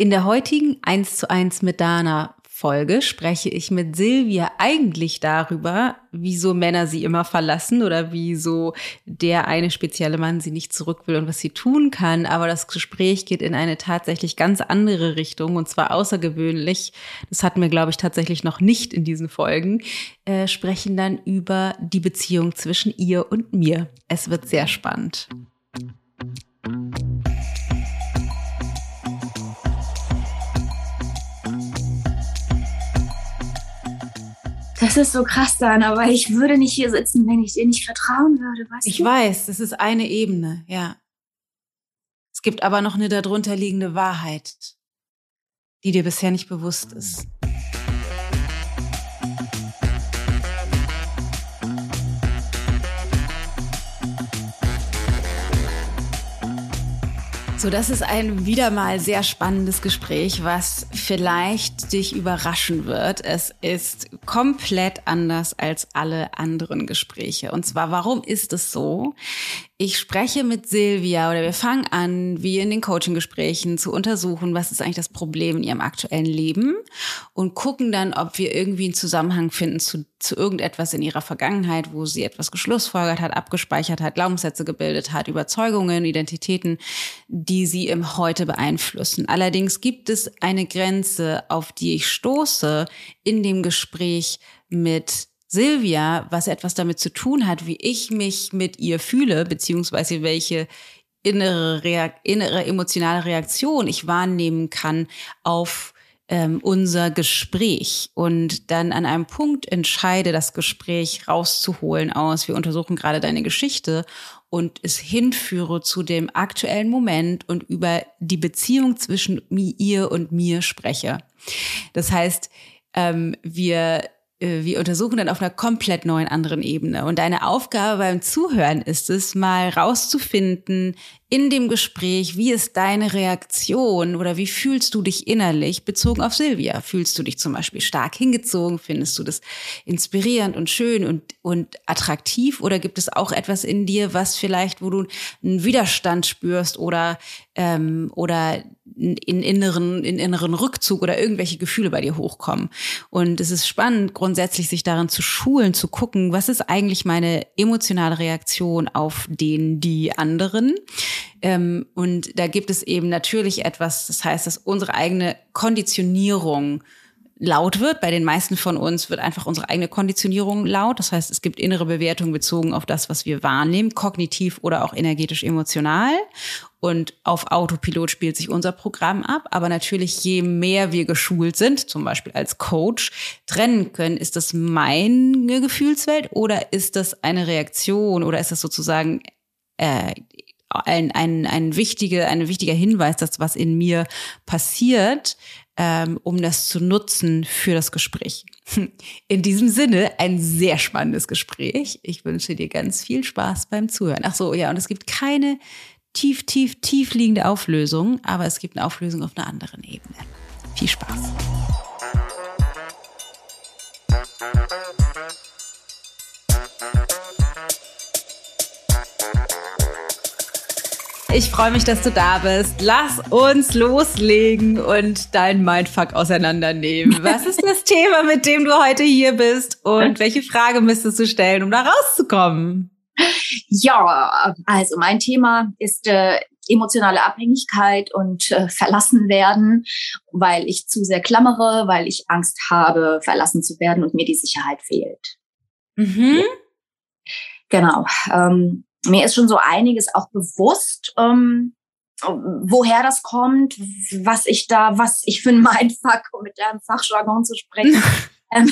In der heutigen 1 zu 1 mit Dana Folge spreche ich mit Silvia eigentlich darüber, wieso Männer sie immer verlassen oder wieso der eine spezielle Mann sie nicht zurück will und was sie tun kann. Aber das Gespräch geht in eine tatsächlich ganz andere Richtung und zwar außergewöhnlich. Das hatten wir, glaube ich, tatsächlich noch nicht in diesen Folgen. Äh, sprechen dann über die Beziehung zwischen ihr und mir. Es wird sehr spannend. Das ist so krass dann, aber ich würde nicht hier sitzen, wenn ich dir nicht vertrauen würde. Weißt ich du? weiß, das ist eine Ebene, ja. Es gibt aber noch eine darunter liegende Wahrheit, die dir bisher nicht bewusst ist. So, das ist ein wieder mal sehr spannendes Gespräch, was vielleicht dich überraschen wird. Es ist komplett anders als alle anderen Gespräche. Und zwar, warum ist es so? Ich spreche mit Silvia oder wir fangen an, wie in den Coaching-Gesprächen zu untersuchen, was ist eigentlich das Problem in ihrem aktuellen Leben und gucken dann, ob wir irgendwie einen Zusammenhang finden zu, zu irgendetwas in ihrer Vergangenheit, wo sie etwas geschlussfolgert hat, abgespeichert hat, Glaubenssätze gebildet hat, Überzeugungen, Identitäten, die sie im Heute beeinflussen. Allerdings gibt es eine Grenze, auf die ich stoße in dem Gespräch mit Silvia, was etwas damit zu tun hat, wie ich mich mit ihr fühle, beziehungsweise welche innere, Reak innere emotionale Reaktion ich wahrnehmen kann auf ähm, unser Gespräch und dann an einem Punkt entscheide, das Gespräch rauszuholen aus. Wir untersuchen gerade deine Geschichte und es hinführe zu dem aktuellen Moment und über die Beziehung zwischen ihr und mir spreche. Das heißt, ähm, wir wir untersuchen dann auf einer komplett neuen anderen Ebene. Und deine Aufgabe beim Zuhören ist es, mal rauszufinden, in dem Gespräch, wie ist deine Reaktion oder wie fühlst du dich innerlich bezogen auf Silvia? Fühlst du dich zum Beispiel stark hingezogen? Findest du das inspirierend und schön und, und attraktiv? Oder gibt es auch etwas in dir, was vielleicht, wo du einen Widerstand spürst oder, ähm, oder in inneren, in inneren Rückzug oder irgendwelche Gefühle bei dir hochkommen? Und es ist spannend, grundsätzlich sich daran zu schulen, zu gucken, was ist eigentlich meine emotionale Reaktion auf den, die anderen? Ähm, und da gibt es eben natürlich etwas, das heißt, dass unsere eigene Konditionierung laut wird. Bei den meisten von uns wird einfach unsere eigene Konditionierung laut. Das heißt, es gibt innere Bewertungen bezogen auf das, was wir wahrnehmen, kognitiv oder auch energetisch emotional. Und auf Autopilot spielt sich unser Programm ab. Aber natürlich, je mehr wir geschult sind, zum Beispiel als Coach, trennen können, ist das meine Gefühlswelt oder ist das eine Reaktion oder ist das sozusagen äh, ein, ein, ein, wichtige, ein wichtiger Hinweis, dass was in mir passiert, ähm, um das zu nutzen für das Gespräch. In diesem Sinne ein sehr spannendes Gespräch. Ich wünsche dir ganz viel Spaß beim Zuhören. Ach so, ja, und es gibt keine tief, tief, tief liegende Auflösung, aber es gibt eine Auflösung auf einer anderen Ebene. Viel Spaß. Ich freue mich, dass du da bist. Lass uns loslegen und dein Mindfuck auseinandernehmen. Was ist das Thema, mit dem du heute hier bist und welche Frage müsstest du stellen, um da rauszukommen? Ja, also mein Thema ist äh, emotionale Abhängigkeit und äh, verlassen werden, weil ich zu sehr klammere, weil ich Angst habe, verlassen zu werden und mir die Sicherheit fehlt. Mhm. Genau. Ähm, mir ist schon so einiges auch bewusst, ähm, woher das kommt, was ich da, was ich für ein Mindfuck, um mit deinem Fachjargon zu sprechen, ähm,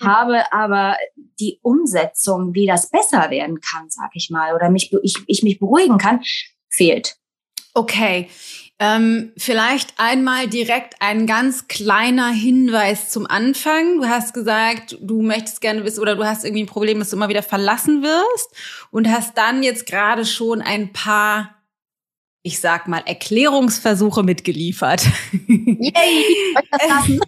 habe, aber die Umsetzung, wie das besser werden kann, sag ich mal, oder mich, ich, ich mich beruhigen kann, fehlt. Okay. Ähm, vielleicht einmal direkt ein ganz kleiner Hinweis zum Anfang. Du hast gesagt, du möchtest gerne wissen oder du hast irgendwie ein Problem, dass du immer wieder verlassen wirst und hast dann jetzt gerade schon ein paar, ich sag mal, Erklärungsversuche mitgeliefert. Yay!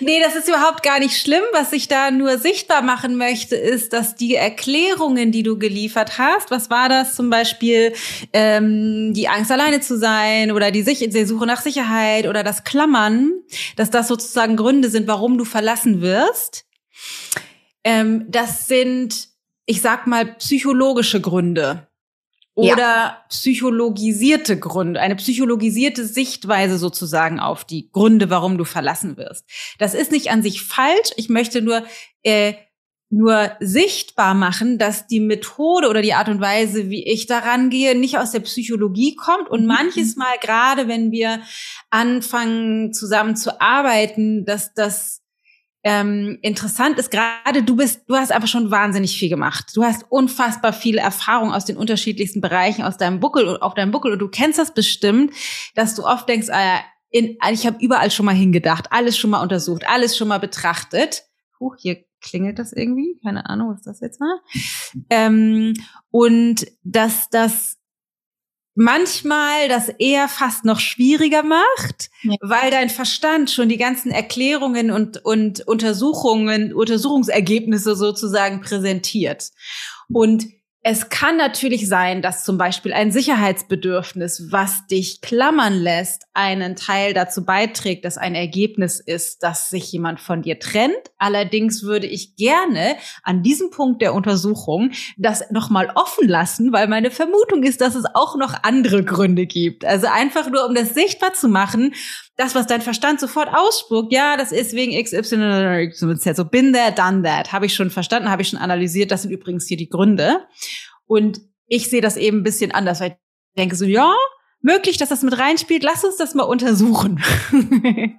nee, das ist überhaupt gar nicht schlimm. Was ich da nur sichtbar machen möchte, ist, dass die Erklärungen, die du geliefert hast, was war das zum Beispiel, ähm, die Angst alleine zu sein oder die, Sich die Suche nach Sicherheit oder das Klammern, dass das sozusagen Gründe sind, warum du verlassen wirst. Ähm, das sind, ich sag mal, psychologische Gründe oder ja. psychologisierte Gründe, eine psychologisierte Sichtweise sozusagen auf die Gründe, warum du verlassen wirst. Das ist nicht an sich falsch. Ich möchte nur äh, nur sichtbar machen, dass die Methode oder die Art und Weise, wie ich daran gehe, nicht aus der Psychologie kommt und mhm. manches Mal gerade, wenn wir anfangen zusammen zu arbeiten, dass das ähm, interessant ist gerade, du bist, du hast einfach schon wahnsinnig viel gemacht. Du hast unfassbar viel Erfahrung aus den unterschiedlichsten Bereichen aus deinem Buckel und auf deinem Buckel und du kennst das bestimmt, dass du oft denkst, äh, in, ich habe überall schon mal hingedacht, alles schon mal untersucht, alles schon mal betrachtet. Huch, hier klingelt das irgendwie, keine Ahnung, was das jetzt war. Ähm, und dass das manchmal das eher fast noch schwieriger macht, ja. weil dein Verstand schon die ganzen Erklärungen und, und Untersuchungen, Untersuchungsergebnisse sozusagen präsentiert. Und es kann natürlich sein, dass zum Beispiel ein Sicherheitsbedürfnis, was dich klammern lässt, einen Teil dazu beiträgt, dass ein Ergebnis ist, dass sich jemand von dir trennt. Allerdings würde ich gerne an diesem Punkt der Untersuchung das nochmal offen lassen, weil meine Vermutung ist, dass es auch noch andere Gründe gibt. Also einfach nur, um das sichtbar zu machen, das, was dein Verstand sofort ausspuckt, ja, das ist wegen XY, so bin there, done that, habe ich schon verstanden, habe ich schon analysiert, das sind übrigens hier die Gründe. Und ich sehe das eben ein bisschen anders, weil ich denke so, ja, möglich, dass das mit reinspielt, lass uns das mal untersuchen.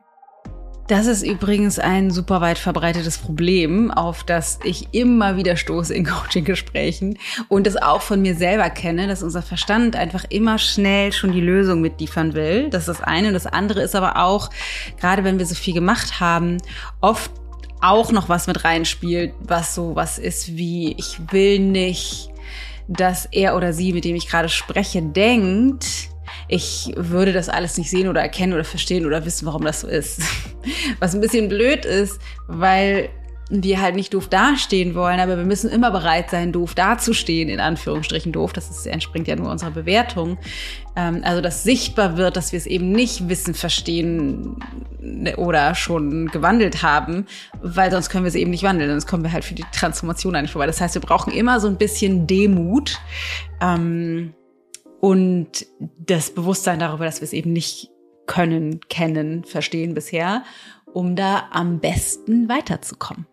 Das ist übrigens ein super weit verbreitetes Problem, auf das ich immer wieder stoße in Coaching-Gesprächen und das auch von mir selber kenne, dass unser Verstand einfach immer schnell schon die Lösung mitliefern will. Das ist das eine. Und das andere ist aber auch, gerade wenn wir so viel gemacht haben, oft auch noch was mit reinspielt, was so was ist wie, ich will nicht, dass er oder sie, mit dem ich gerade spreche, denkt, ich würde das alles nicht sehen oder erkennen oder verstehen oder wissen, warum das so ist. Was ein bisschen blöd ist, weil wir halt nicht doof dastehen wollen, aber wir müssen immer bereit sein, doof dazustehen, in Anführungsstrichen doof. Das ist, entspringt ja nur unserer Bewertung. Ähm, also, dass sichtbar wird, dass wir es eben nicht wissen, verstehen oder schon gewandelt haben, weil sonst können wir es eben nicht wandeln, sonst kommen wir halt für die Transformation eigentlich vorbei. Das heißt, wir brauchen immer so ein bisschen Demut. Ähm, und das Bewusstsein darüber, dass wir es eben nicht können, kennen, verstehen bisher, um da am besten weiterzukommen.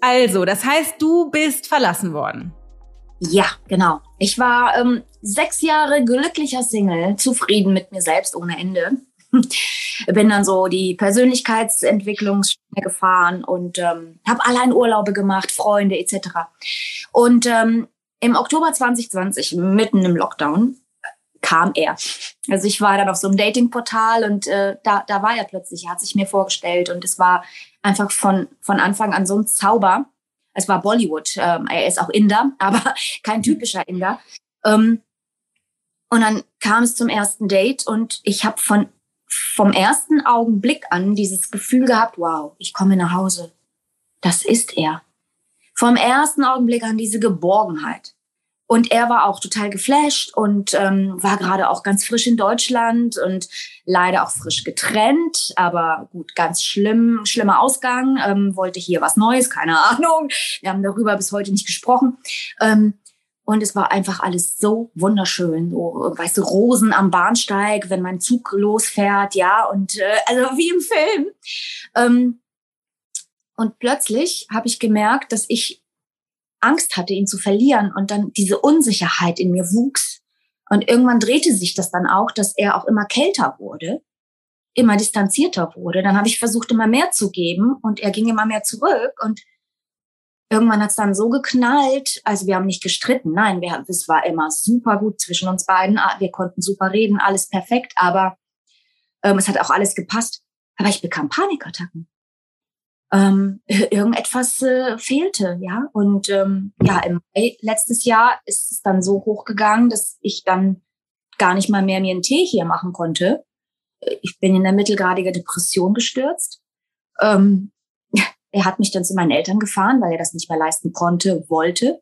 Also, das heißt, du bist verlassen worden. Ja, genau. Ich war ähm, sechs Jahre glücklicher Single, zufrieden mit mir selbst ohne Ende. Bin dann so die Persönlichkeitsentwicklung gefahren und ähm, habe allein Urlaube gemacht, Freunde etc. Und ähm, im Oktober 2020, mitten im Lockdown, kam er. Also ich war dann auf so einem Datingportal und äh, da, da war er plötzlich, er hat sich mir vorgestellt und es war einfach von, von Anfang an so ein Zauber. Es war Bollywood, ähm, er ist auch Inder, aber kein typischer Inder. Ähm, und dann kam es zum ersten Date und ich habe von vom ersten Augenblick an dieses Gefühl gehabt, wow, ich komme nach Hause. Das ist er vom ersten Augenblick an diese Geborgenheit. Und er war auch total geflasht und ähm, war gerade auch ganz frisch in Deutschland und leider auch frisch getrennt, aber gut, ganz schlimm, schlimmer Ausgang, ähm, wollte hier was Neues, keine Ahnung. Wir haben darüber bis heute nicht gesprochen. Ähm, und es war einfach alles so wunderschön. So, weißt du, Rosen am Bahnsteig, wenn mein Zug losfährt, ja, und äh, also wie im Film. Ähm, und plötzlich habe ich gemerkt, dass ich Angst hatte, ihn zu verlieren und dann diese Unsicherheit in mir wuchs. Und irgendwann drehte sich das dann auch, dass er auch immer kälter wurde, immer distanzierter wurde. Dann habe ich versucht, immer mehr zu geben und er ging immer mehr zurück. Und irgendwann hat es dann so geknallt. Also wir haben nicht gestritten, nein, wir, es war immer super gut zwischen uns beiden. Ah, wir konnten super reden, alles perfekt, aber ähm, es hat auch alles gepasst. Aber ich bekam Panikattacken ähm, irgendetwas äh, fehlte, ja. Und ähm, ja, im Mai letztes Jahr ist es dann so hochgegangen, dass ich dann gar nicht mal mehr mir einen Tee hier machen konnte. Ich bin in der mittelgradigen Depression gestürzt Ähm, er hat mich dann zu meinen Eltern gefahren, weil er das nicht mehr leisten konnte, wollte,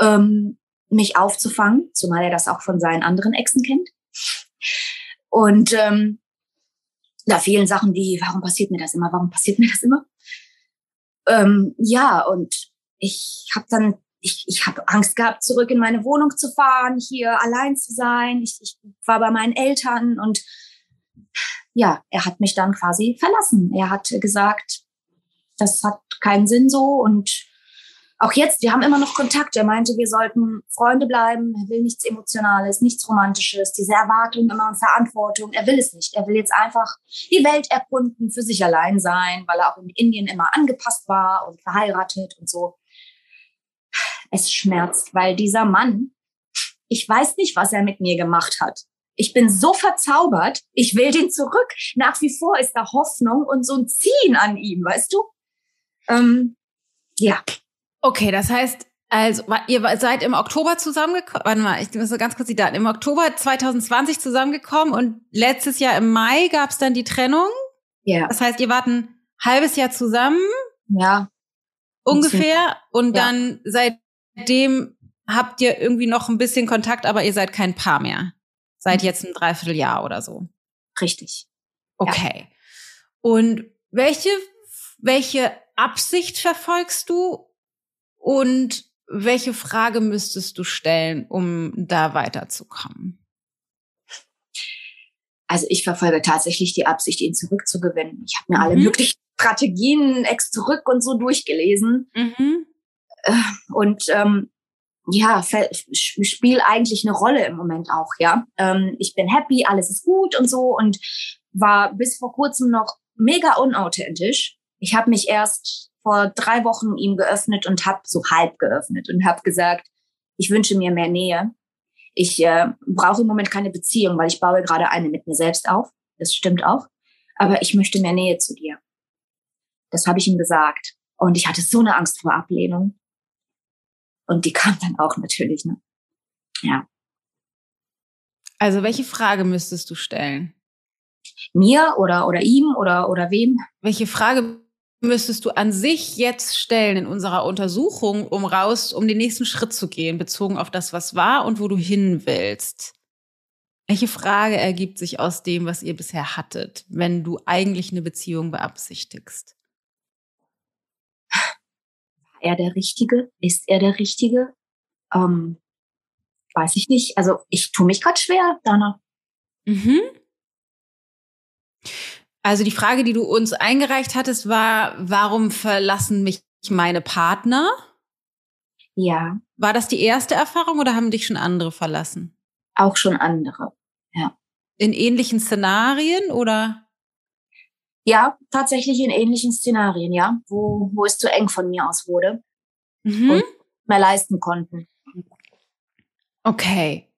ähm, mich aufzufangen, zumal er das auch von seinen anderen Exen kennt. Und ähm, da vielen Sachen wie, warum passiert mir das immer, warum passiert mir das immer? Ähm, ja, und ich habe dann, ich, ich habe Angst gehabt, zurück in meine Wohnung zu fahren, hier allein zu sein. Ich, ich war bei meinen Eltern und ja, er hat mich dann quasi verlassen. Er hat gesagt, das hat keinen Sinn so und auch jetzt, wir haben immer noch Kontakt. Er meinte, wir sollten Freunde bleiben. Er will nichts Emotionales, nichts Romantisches, diese Erwartung immer und Verantwortung. Er will es nicht. Er will jetzt einfach die Welt erkunden, für sich allein sein, weil er auch in Indien immer angepasst war und verheiratet und so. Es schmerzt, weil dieser Mann, ich weiß nicht, was er mit mir gemacht hat. Ich bin so verzaubert. Ich will den zurück. Nach wie vor ist da Hoffnung und so ein Ziehen an ihm, weißt du? Ähm, ja, Okay, das heißt, also ihr seid im Oktober zusammengekommen. Warte mal, ich muss so ganz kurz die Daten. Im Oktober 2020 zusammengekommen und letztes Jahr im Mai gab es dann die Trennung. Ja. Das heißt, ihr wart ein halbes Jahr zusammen. Ja. Ungefähr. Und ja. dann seitdem habt ihr irgendwie noch ein bisschen Kontakt, aber ihr seid kein Paar mehr. Seit jetzt ein Dreivierteljahr oder so. Richtig. Okay. Ja. Und welche, welche Absicht verfolgst du und welche Frage müsstest du stellen, um da weiterzukommen? Also ich verfolge tatsächlich die Absicht, ihn zurückzugewinnen. Ich habe mir mhm. alle möglichen Strategien ex zurück und so durchgelesen. Mhm. Äh, und ähm, ja, spielt eigentlich eine Rolle im Moment auch, ja. Ähm, ich bin happy, alles ist gut und so und war bis vor kurzem noch mega unauthentisch. Ich habe mich erst vor drei Wochen ihm geöffnet und habe so halb geöffnet und habe gesagt, ich wünsche mir mehr Nähe. Ich äh, brauche im Moment keine Beziehung, weil ich baue gerade eine mit mir selbst auf. Das stimmt auch. Aber ich möchte mehr Nähe zu dir. Das habe ich ihm gesagt. Und ich hatte so eine Angst vor Ablehnung. Und die kam dann auch natürlich. Ne? Ja. Also welche Frage müsstest du stellen? Mir oder, oder ihm oder, oder wem? Welche Frage müsstest du an sich jetzt stellen in unserer Untersuchung, um raus, um den nächsten Schritt zu gehen, bezogen auf das, was war und wo du hin willst? Welche Frage ergibt sich aus dem, was ihr bisher hattet, wenn du eigentlich eine Beziehung beabsichtigst? War er der Richtige? Ist er der Richtige? Ähm, weiß ich nicht. Also ich tue mich gerade schwer, Dana. Mhm. Also die Frage, die du uns eingereicht hattest, war, warum verlassen mich meine Partner? Ja. War das die erste Erfahrung oder haben dich schon andere verlassen? Auch schon andere, ja. In ähnlichen Szenarien oder? Ja, tatsächlich in ähnlichen Szenarien, ja, wo, wo es zu eng von mir aus wurde mhm. und mehr leisten konnten. Okay.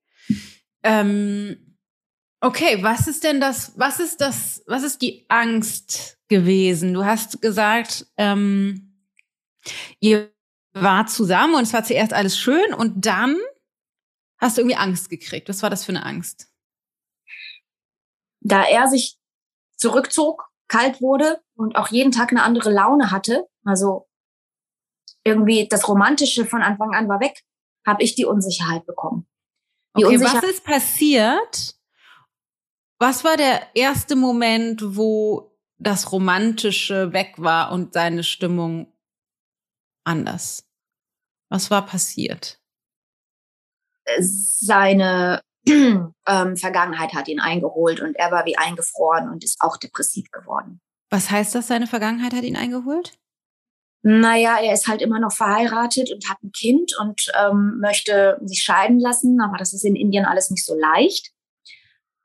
Ähm, Okay, was ist denn das, was ist das, was ist die Angst gewesen? Du hast gesagt, ähm, ihr war zusammen und es war zuerst alles schön und dann hast du irgendwie Angst gekriegt. Was war das für eine Angst? Da er sich zurückzog, kalt wurde und auch jeden Tag eine andere Laune hatte, also irgendwie das Romantische von Anfang an war weg, habe ich die Unsicherheit bekommen. Die okay, Unsicherheit was ist passiert, was war der erste Moment, wo das Romantische weg war und seine Stimmung anders? Was war passiert? Seine ähm, Vergangenheit hat ihn eingeholt und er war wie eingefroren und ist auch depressiv geworden. Was heißt das, seine Vergangenheit hat ihn eingeholt? Naja, er ist halt immer noch verheiratet und hat ein Kind und ähm, möchte sich scheiden lassen, aber das ist in Indien alles nicht so leicht.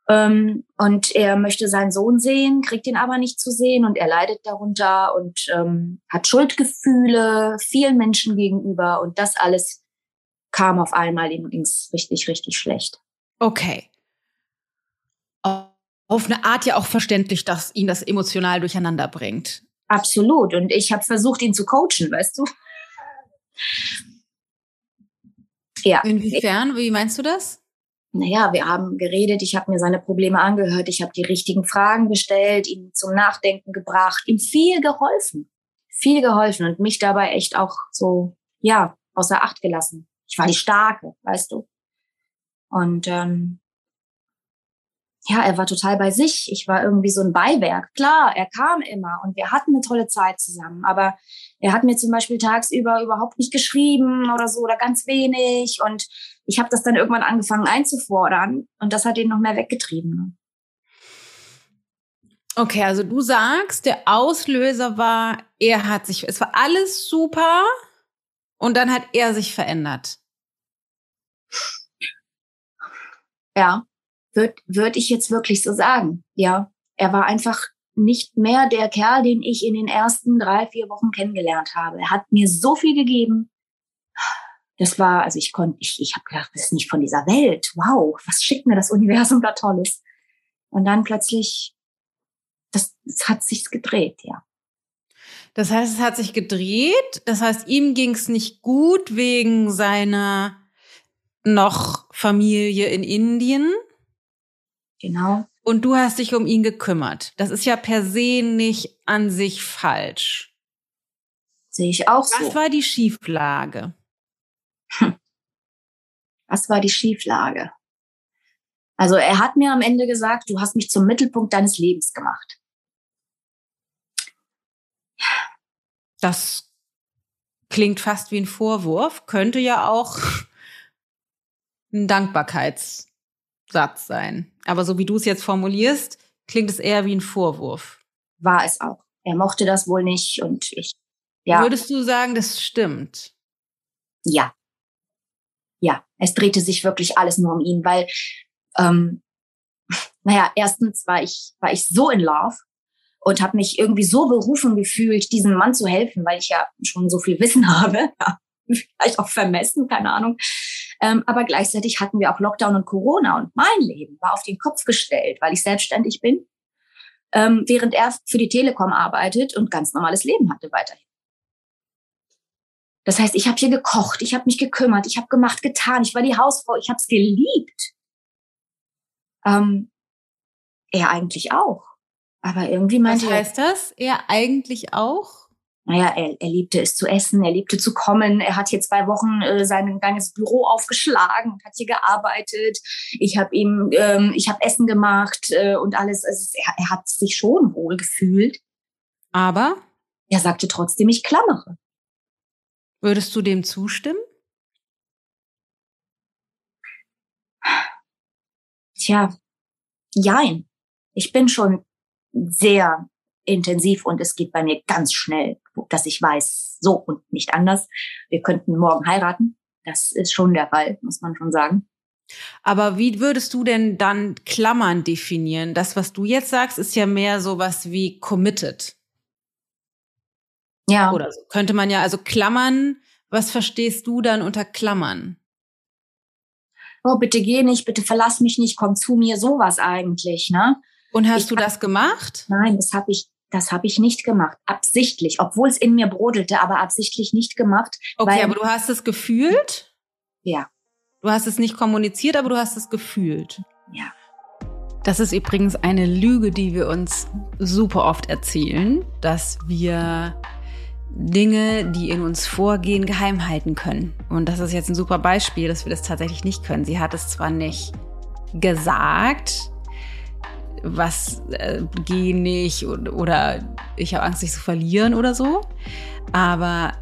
Ähm, und er möchte seinen Sohn sehen, kriegt ihn aber nicht zu sehen und er leidet darunter und ähm, hat Schuldgefühle vielen Menschen gegenüber und das alles kam auf einmal, ihm ging's richtig, richtig schlecht. Okay. Auf eine Art ja auch verständlich, dass ihn das emotional durcheinander bringt. Absolut. Und ich habe versucht, ihn zu coachen, weißt du? Ja. Inwiefern? Wie meinst du das? Naja, wir haben geredet, ich habe mir seine Probleme angehört, ich habe die richtigen Fragen gestellt, ihn zum Nachdenken gebracht, ihm viel geholfen, viel geholfen und mich dabei echt auch so, ja, außer Acht gelassen. Ich war die Starke, weißt du. Und ähm, ja, er war total bei sich. Ich war irgendwie so ein Beiwerk. Klar, er kam immer und wir hatten eine tolle Zeit zusammen. Aber er hat mir zum Beispiel tagsüber überhaupt nicht geschrieben oder so oder ganz wenig. Und ich habe das dann irgendwann angefangen einzufordern und das hat ihn noch mehr weggetrieben. Ne? Okay, also du sagst, der Auslöser war, er hat sich, es war alles super und dann hat er sich verändert. Ja, würde würd ich jetzt wirklich so sagen. Ja, er war einfach nicht mehr der Kerl, den ich in den ersten drei, vier Wochen kennengelernt habe. Er hat mir so viel gegeben. Das war, also ich konnte, ich, ich habe gedacht, das ist nicht von dieser Welt. Wow, was schickt mir das Universum da Tolles? Und dann plötzlich, das, das hat sich gedreht, ja. Das heißt, es hat sich gedreht. Das heißt, ihm ging es nicht gut wegen seiner noch Familie in Indien. Genau. Und du hast dich um ihn gekümmert. Das ist ja per se nicht an sich falsch. Sehe ich auch so. Was war die Schieflage? Hm. Was war die Schieflage? Also er hat mir am Ende gesagt, du hast mich zum Mittelpunkt deines Lebens gemacht. Das klingt fast wie ein Vorwurf, könnte ja auch ein Dankbarkeits Satz sein. Aber so wie du es jetzt formulierst, klingt es eher wie ein Vorwurf. War es auch. Er mochte das wohl nicht und ich, ja. Würdest du sagen, das stimmt? Ja. Ja, es drehte sich wirklich alles nur um ihn, weil, ähm, naja, erstens war ich, war ich so in Love und habe mich irgendwie so berufen gefühlt, diesem Mann zu helfen, weil ich ja schon so viel Wissen habe. Ja, vielleicht auch vermessen, keine Ahnung. Ähm, aber gleichzeitig hatten wir auch Lockdown und Corona und mein Leben war auf den Kopf gestellt, weil ich selbstständig bin, ähm, während er für die Telekom arbeitet und ganz normales Leben hatte weiterhin. Das heißt, ich habe hier gekocht, ich habe mich gekümmert, ich habe gemacht, getan, ich war die Hausfrau, ich habe es geliebt. Ähm, er eigentlich auch. Aber irgendwie meinte Was heißt das? Er eigentlich auch? Naja, er, er liebte es zu essen, er liebte zu kommen. Er hat hier zwei Wochen äh, sein kleines Büro aufgeschlagen hat hier gearbeitet. Ich habe ihm, ähm, ich habe Essen gemacht äh, und alles. Also er, er hat sich schon wohl gefühlt. Aber er sagte trotzdem, ich klammere. Würdest du dem zustimmen? Tja, jein. Ich bin schon sehr intensiv und es geht bei mir ganz schnell, dass ich weiß, so und nicht anders. Wir könnten morgen heiraten. Das ist schon der Fall, muss man schon sagen. Aber wie würdest du denn dann Klammern definieren? Das, was du jetzt sagst, ist ja mehr sowas wie committed. Ja. Oder so. Könnte man ja, also Klammern, was verstehst du dann unter Klammern? Oh, bitte geh nicht, bitte verlass mich nicht, komm zu mir, sowas eigentlich, ne? Und hast ich du das gemacht? Nein, das habe ich das habe ich nicht gemacht, absichtlich, obwohl es in mir brodelte, aber absichtlich nicht gemacht. Okay, aber du hast es gefühlt? Ja. Du hast es nicht kommuniziert, aber du hast es gefühlt. Ja. Das ist übrigens eine Lüge, die wir uns super oft erzählen, dass wir Dinge, die in uns vorgehen, geheim halten können. Und das ist jetzt ein super Beispiel, dass wir das tatsächlich nicht können. Sie hat es zwar nicht gesagt, was äh, geh nicht oder ich habe Angst, dich zu verlieren oder so. Aber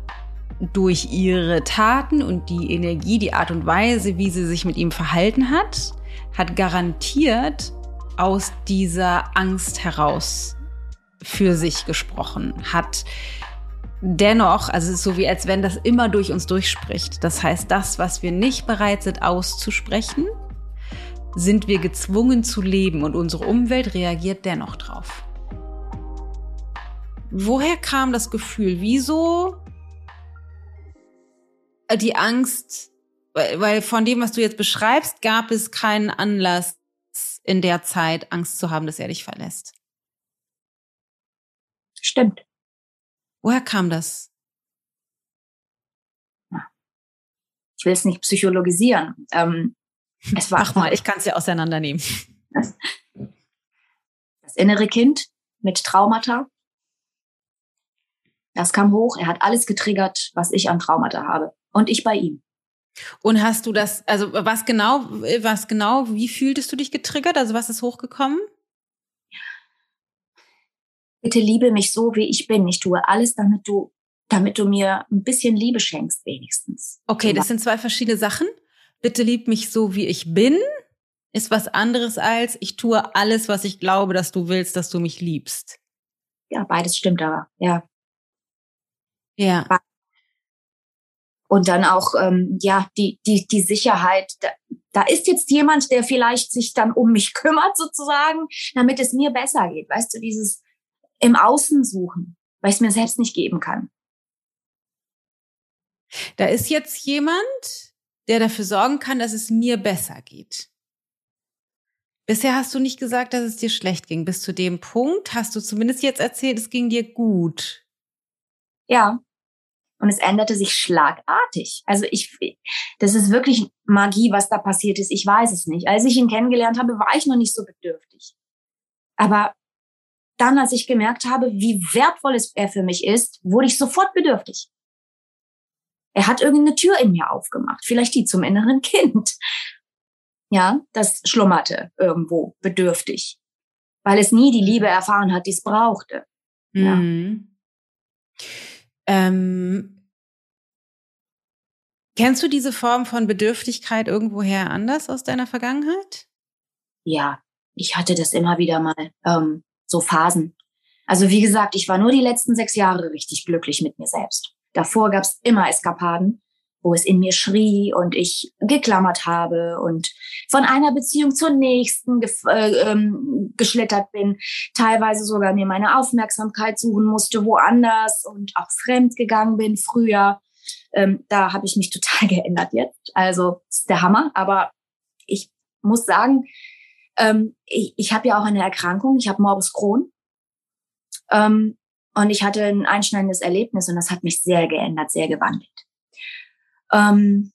durch ihre Taten und die Energie, die Art und Weise, wie sie sich mit ihm verhalten hat, hat garantiert aus dieser Angst heraus für sich gesprochen, hat dennoch, also es ist so wie als wenn das immer durch uns durchspricht. Das heißt, das, was wir nicht bereit sind auszusprechen, sind wir gezwungen zu leben und unsere Umwelt reagiert dennoch drauf. Woher kam das Gefühl? Wieso die Angst, weil von dem, was du jetzt beschreibst, gab es keinen Anlass in der Zeit, Angst zu haben, dass er dich verlässt. Stimmt. Woher kam das? Ich will es nicht psychologisieren. Ähm, Es war Mach mal, ich kann es ja auseinandernehmen. Das, das innere Kind mit Traumata. Das kam hoch. Er hat alles getriggert, was ich an Traumata habe. Und ich bei ihm. Und hast du das, also was genau, was genau, wie fühltest du dich getriggert? Also was ist hochgekommen? Bitte liebe mich so, wie ich bin. Ich tue alles, damit du, damit du mir ein bisschen Liebe schenkst, wenigstens. Okay, das sind zwei verschiedene Sachen. Bitte lieb mich so, wie ich bin, ist was anderes als ich tue alles, was ich glaube, dass du willst, dass du mich liebst. Ja, beides stimmt aber, ja. Ja. Und dann auch, ähm, ja, die, die, die Sicherheit. Da, da ist jetzt jemand, der vielleicht sich dann um mich kümmert, sozusagen, damit es mir besser geht. Weißt du, dieses im Außen suchen, weil ich es mir selbst nicht geben kann. Da ist jetzt jemand, der dafür sorgen kann, dass es mir besser geht. Bisher hast du nicht gesagt, dass es dir schlecht ging. Bis zu dem Punkt hast du zumindest jetzt erzählt, es ging dir gut. Ja, und es änderte sich schlagartig. Also ich, das ist wirklich Magie, was da passiert ist. Ich weiß es nicht. Als ich ihn kennengelernt habe, war ich noch nicht so bedürftig. Aber dann, als ich gemerkt habe, wie wertvoll er für mich ist, wurde ich sofort bedürftig. Er hat irgendeine Tür in mir aufgemacht, vielleicht die zum inneren Kind. Ja, das schlummerte irgendwo bedürftig, weil es nie die Liebe erfahren hat, die es brauchte. Ja. Mhm. Ähm, kennst du diese Form von Bedürftigkeit irgendwoher anders aus deiner Vergangenheit? Ja, ich hatte das immer wieder mal, ähm, so Phasen. Also wie gesagt, ich war nur die letzten sechs Jahre richtig glücklich mit mir selbst. Davor gab es immer Eskapaden, wo es in mir schrie und ich geklammert habe und von einer Beziehung zur nächsten äh, ähm, geschlittert bin, teilweise sogar mir meine Aufmerksamkeit suchen musste, woanders und auch fremd gegangen bin früher. Ähm, da habe ich mich total geändert jetzt. Also ist der Hammer. Aber ich muss sagen, ähm, ich, ich habe ja auch eine Erkrankung. Ich habe Morbus Crohn. Ähm, und ich hatte ein einschneidendes Erlebnis und das hat mich sehr geändert, sehr gewandelt. Ähm,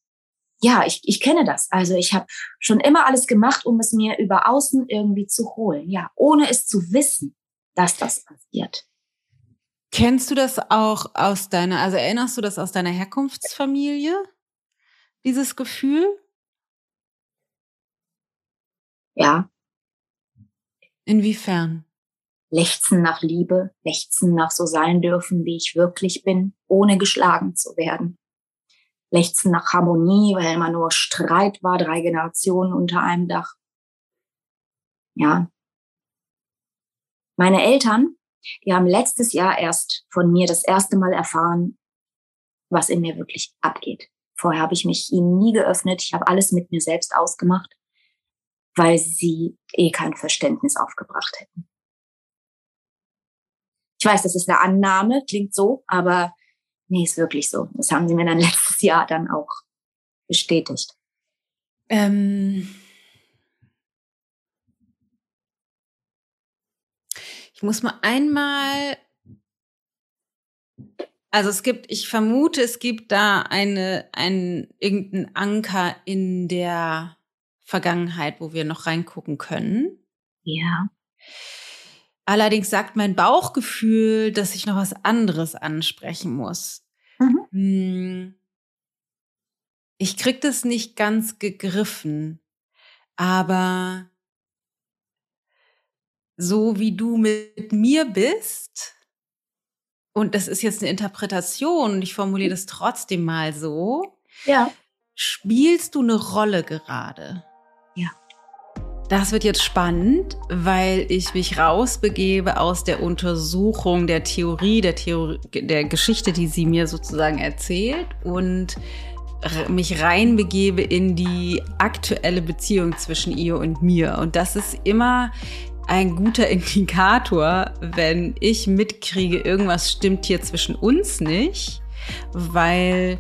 ja, ich, ich kenne das. Also ich habe schon immer alles gemacht, um es mir über außen irgendwie zu holen. Ja, ohne es zu wissen, dass das passiert. Kennst du das auch aus deiner, also erinnerst du das aus deiner Herkunftsfamilie? Dieses Gefühl? Ja. Inwiefern? Lechzen nach Liebe, lechzen nach so sein dürfen, wie ich wirklich bin, ohne geschlagen zu werden lechzen nach Harmonie, weil immer nur Streit war, drei Generationen unter einem Dach. Ja. Meine Eltern, die haben letztes Jahr erst von mir das erste Mal erfahren, was in mir wirklich abgeht. Vorher habe ich mich ihnen nie geöffnet. Ich habe alles mit mir selbst ausgemacht, weil sie eh kein Verständnis aufgebracht hätten. Ich weiß, das ist eine Annahme, klingt so, aber nee, ist wirklich so. Das haben sie mir dann letztes Jahr dann auch bestätigt. Ähm ich muss mal einmal, also es gibt, ich vermute, es gibt da eine, einen, irgendeinen Anker in der Vergangenheit, wo wir noch reingucken können. Ja. Allerdings sagt mein Bauchgefühl, dass ich noch was anderes ansprechen muss. Mhm. Hm. Ich krieg das nicht ganz gegriffen, aber so wie du mit mir bist, und das ist jetzt eine Interpretation und ich formuliere das trotzdem mal so, ja. spielst du eine Rolle gerade? Das wird jetzt spannend, weil ich mich rausbegebe aus der Untersuchung der Theorie, der Theorie, der Geschichte, die sie mir sozusagen erzählt und mich reinbegebe in die aktuelle Beziehung zwischen ihr und mir. Und das ist immer ein guter Indikator, wenn ich mitkriege, irgendwas stimmt hier zwischen uns nicht, weil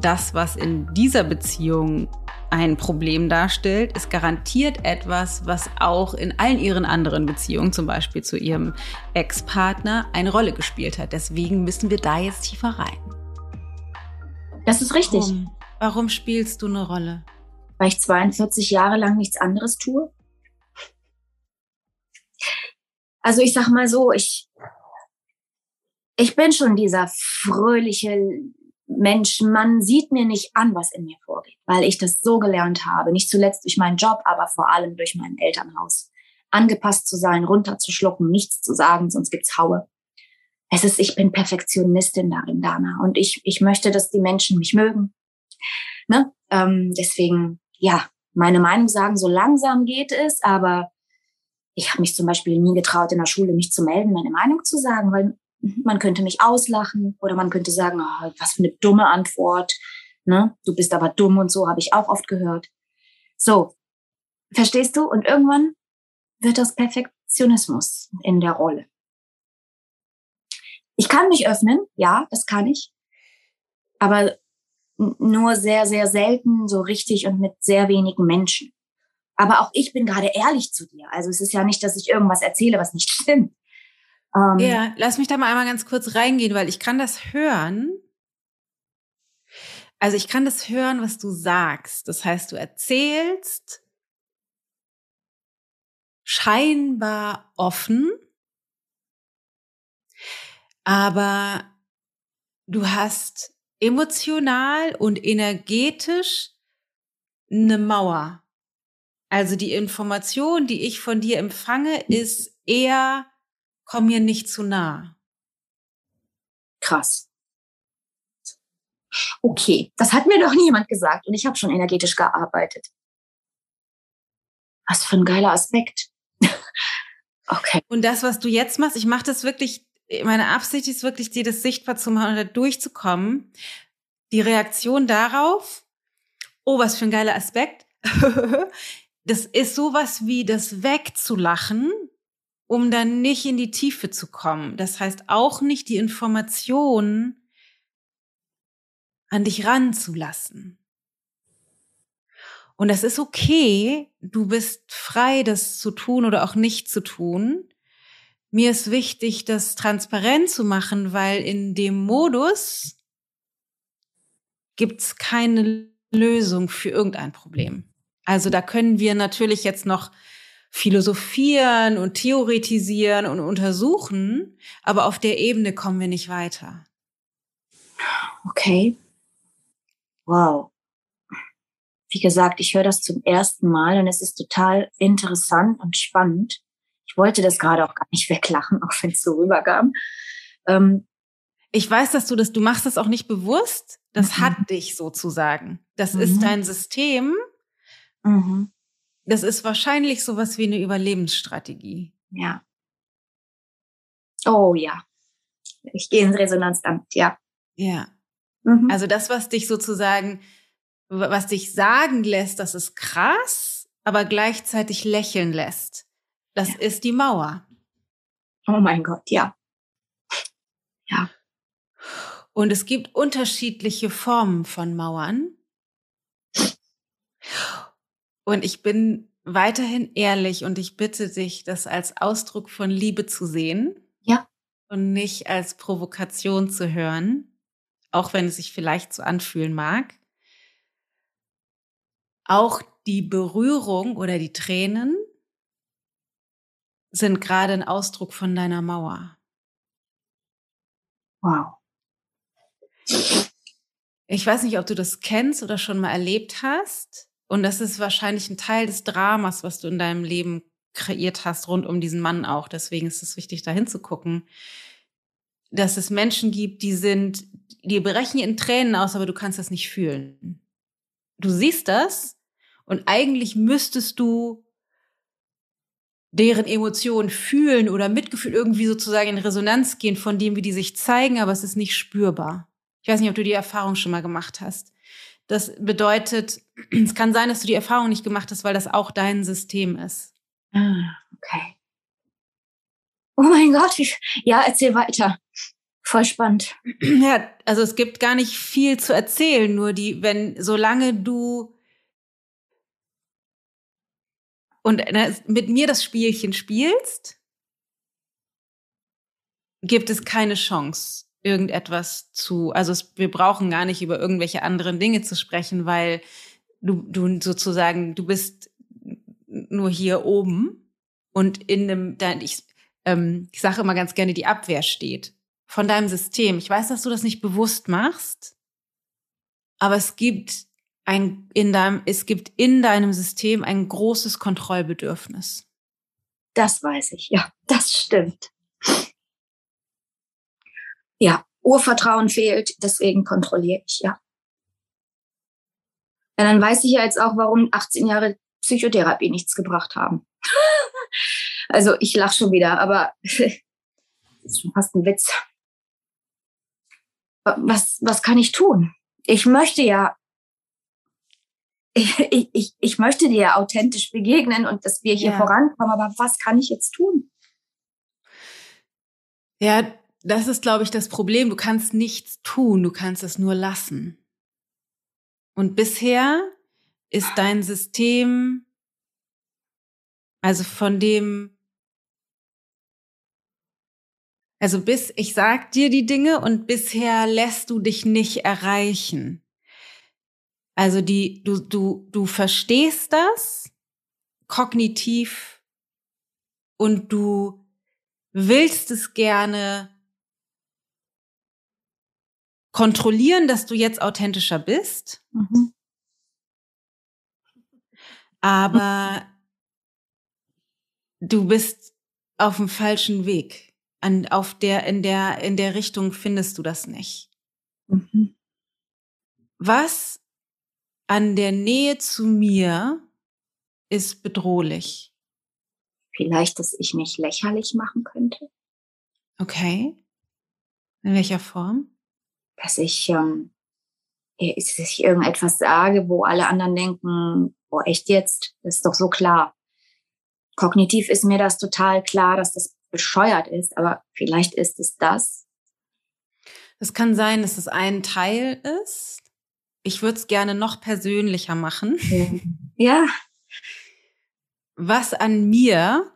das, was in dieser Beziehung ein Problem darstellt, ist garantiert etwas, was auch in allen ihren anderen Beziehungen, zum Beispiel zu ihrem Ex-Partner, eine Rolle gespielt hat. Deswegen müssen wir da jetzt tiefer rein. Das ist richtig. Warum, warum spielst du eine Rolle? weil ich 42 Jahre lang nichts anderes tue? Also ich sag mal so, ich, ich bin schon dieser fröhliche Mensch. Man sieht mir nicht an, was in mir vorgeht, weil ich das so gelernt habe. Nicht zuletzt durch meinen Job, aber vor allem durch mein Elternhaus. Angepasst zu sein, runterzuschlucken, nichts zu sagen, sonst gibt's Haue. Es ist, ich bin Perfektionistin darin, Dana. Und ich, ich möchte, dass die Menschen mich mögen. Ne? Ähm, deswegen, ja, meine Meinung sagen, so langsam geht es, aber ich habe mich zum Beispiel nie getraut, in der Schule mich zu melden, meine Meinung zu sagen, weil man könnte mich auslachen oder man könnte sagen, oh, was für eine dumme Antwort. Ne? Du bist aber dumm und so, habe ich auch oft gehört. So, verstehst du? Und irgendwann wird das Perfektionismus in der Rolle. Ich kann mich öffnen, ja, das kann ich. Aber nur sehr, sehr selten so richtig und mit sehr wenigen Menschen. Aber auch ich bin gerade ehrlich zu dir. Also es ist ja nicht, dass ich irgendwas erzähle, was nicht stimmt. Ähm, ja, lass mich da mal einmal ganz kurz reingehen, weil ich kann das hören. Also ich kann das hören, was du sagst. Das heißt, du erzählst scheinbar offen, aber du hast emotional und energetisch eine Mauer. Also die Information, die ich von dir empfange, ist eher, komm mir nicht zu nah. Krass. Okay, das hat mir doch niemand gesagt und ich habe schon energetisch gearbeitet. Was für ein geiler Aspekt. okay. Und das, was du jetzt machst, ich mache das wirklich meine Absicht ist wirklich, dir das sichtbar zu machen oder durchzukommen. Die Reaktion darauf, oh, was für ein geiler Aspekt. das ist sowas wie das wegzulachen, um dann nicht in die Tiefe zu kommen. Das heißt auch nicht die Information an dich ranzulassen. Und das ist okay. Du bist frei, das zu tun oder auch nicht zu tun mir ist wichtig, das transparent zu machen, weil in dem Modus gibt's keine Lösung für irgendein Problem. Also da können wir natürlich jetzt noch philosophieren und theoretisieren und untersuchen, aber auf der Ebene kommen wir nicht weiter. Okay. Wow. Wie gesagt, ich höre das zum ersten Mal und es ist total interessant und spannend. Ich wollte das gerade auch gar nicht weglachen, auch wenn es so rüberkam. Ähm, ich weiß, dass du das, du machst das auch nicht bewusst. Das mhm. hat dich sozusagen. Das mhm. ist dein System. Mhm. Das ist wahrscheinlich sowas wie eine Überlebensstrategie. Ja. Oh ja. Ich gehe ins Resonanzamt, ja. Ja. Mhm. Also das, was dich sozusagen, was dich sagen lässt, das ist krass, aber gleichzeitig lächeln lässt. Das ja. ist die Mauer. Oh mein Gott, ja. Ja. Und es gibt unterschiedliche Formen von Mauern. Und ich bin weiterhin ehrlich und ich bitte dich, das als Ausdruck von Liebe zu sehen. Ja. Und nicht als Provokation zu hören, auch wenn es sich vielleicht so anfühlen mag. Auch die Berührung oder die Tränen sind gerade ein Ausdruck von deiner Mauer. Wow. Ich weiß nicht, ob du das kennst oder schon mal erlebt hast. Und das ist wahrscheinlich ein Teil des Dramas, was du in deinem Leben kreiert hast, rund um diesen Mann auch. Deswegen ist es wichtig, da hinzugucken, dass es Menschen gibt, die sind, die brechen in Tränen aus, aber du kannst das nicht fühlen. Du siehst das und eigentlich müsstest du deren Emotionen fühlen oder Mitgefühl irgendwie sozusagen in Resonanz gehen von dem, wie die sich zeigen, aber es ist nicht spürbar. Ich weiß nicht, ob du die Erfahrung schon mal gemacht hast. Das bedeutet, es kann sein, dass du die Erfahrung nicht gemacht hast, weil das auch dein System ist. Ah, okay. Oh mein Gott, ja, erzähl weiter. Voll spannend. Ja, also es gibt gar nicht viel zu erzählen, nur die, wenn, solange du und ne, mit mir das Spielchen spielst, gibt es keine Chance, irgendetwas zu, also es, wir brauchen gar nicht über irgendwelche anderen Dinge zu sprechen, weil du, du sozusagen, du bist nur hier oben und in einem, ich, ähm, ich sage immer ganz gerne, die Abwehr steht von deinem System. Ich weiß, dass du das nicht bewusst machst, aber es gibt ein, in deinem, es gibt in deinem System ein großes Kontrollbedürfnis. Das weiß ich, ja, das stimmt. Ja, Urvertrauen fehlt, deswegen kontrolliere ich, ja. Ja, dann weiß ich ja jetzt auch, warum 18 Jahre Psychotherapie nichts gebracht haben. also ich lache schon wieder, aber das ist schon fast ein Witz. Was, was kann ich tun? Ich möchte ja, ich, ich, ich möchte dir ja authentisch begegnen und dass wir hier ja. vorankommen, aber was kann ich jetzt tun? Ja, das ist, glaube ich, das Problem. Du kannst nichts tun, du kannst es nur lassen. Und bisher ist dein System, also von dem, also bis ich sag dir die Dinge und bisher lässt du dich nicht erreichen. Also die, du, du, du verstehst das kognitiv und du willst es gerne kontrollieren, dass du jetzt authentischer bist. Mhm. Aber du bist auf dem falschen Weg. An, auf der, in der, in der Richtung findest du das nicht. Mhm. Was an der Nähe zu mir ist bedrohlich? Vielleicht, dass ich mich lächerlich machen könnte. Okay. In welcher Form? Dass ich, ähm, dass ich irgendetwas sage, wo alle anderen denken, oh echt jetzt, das ist doch so klar. Kognitiv ist mir das total klar, dass das bescheuert ist, aber vielleicht ist es das. Es kann sein, dass es ein Teil ist. Ich würde es gerne noch persönlicher machen. Ja. Was an mir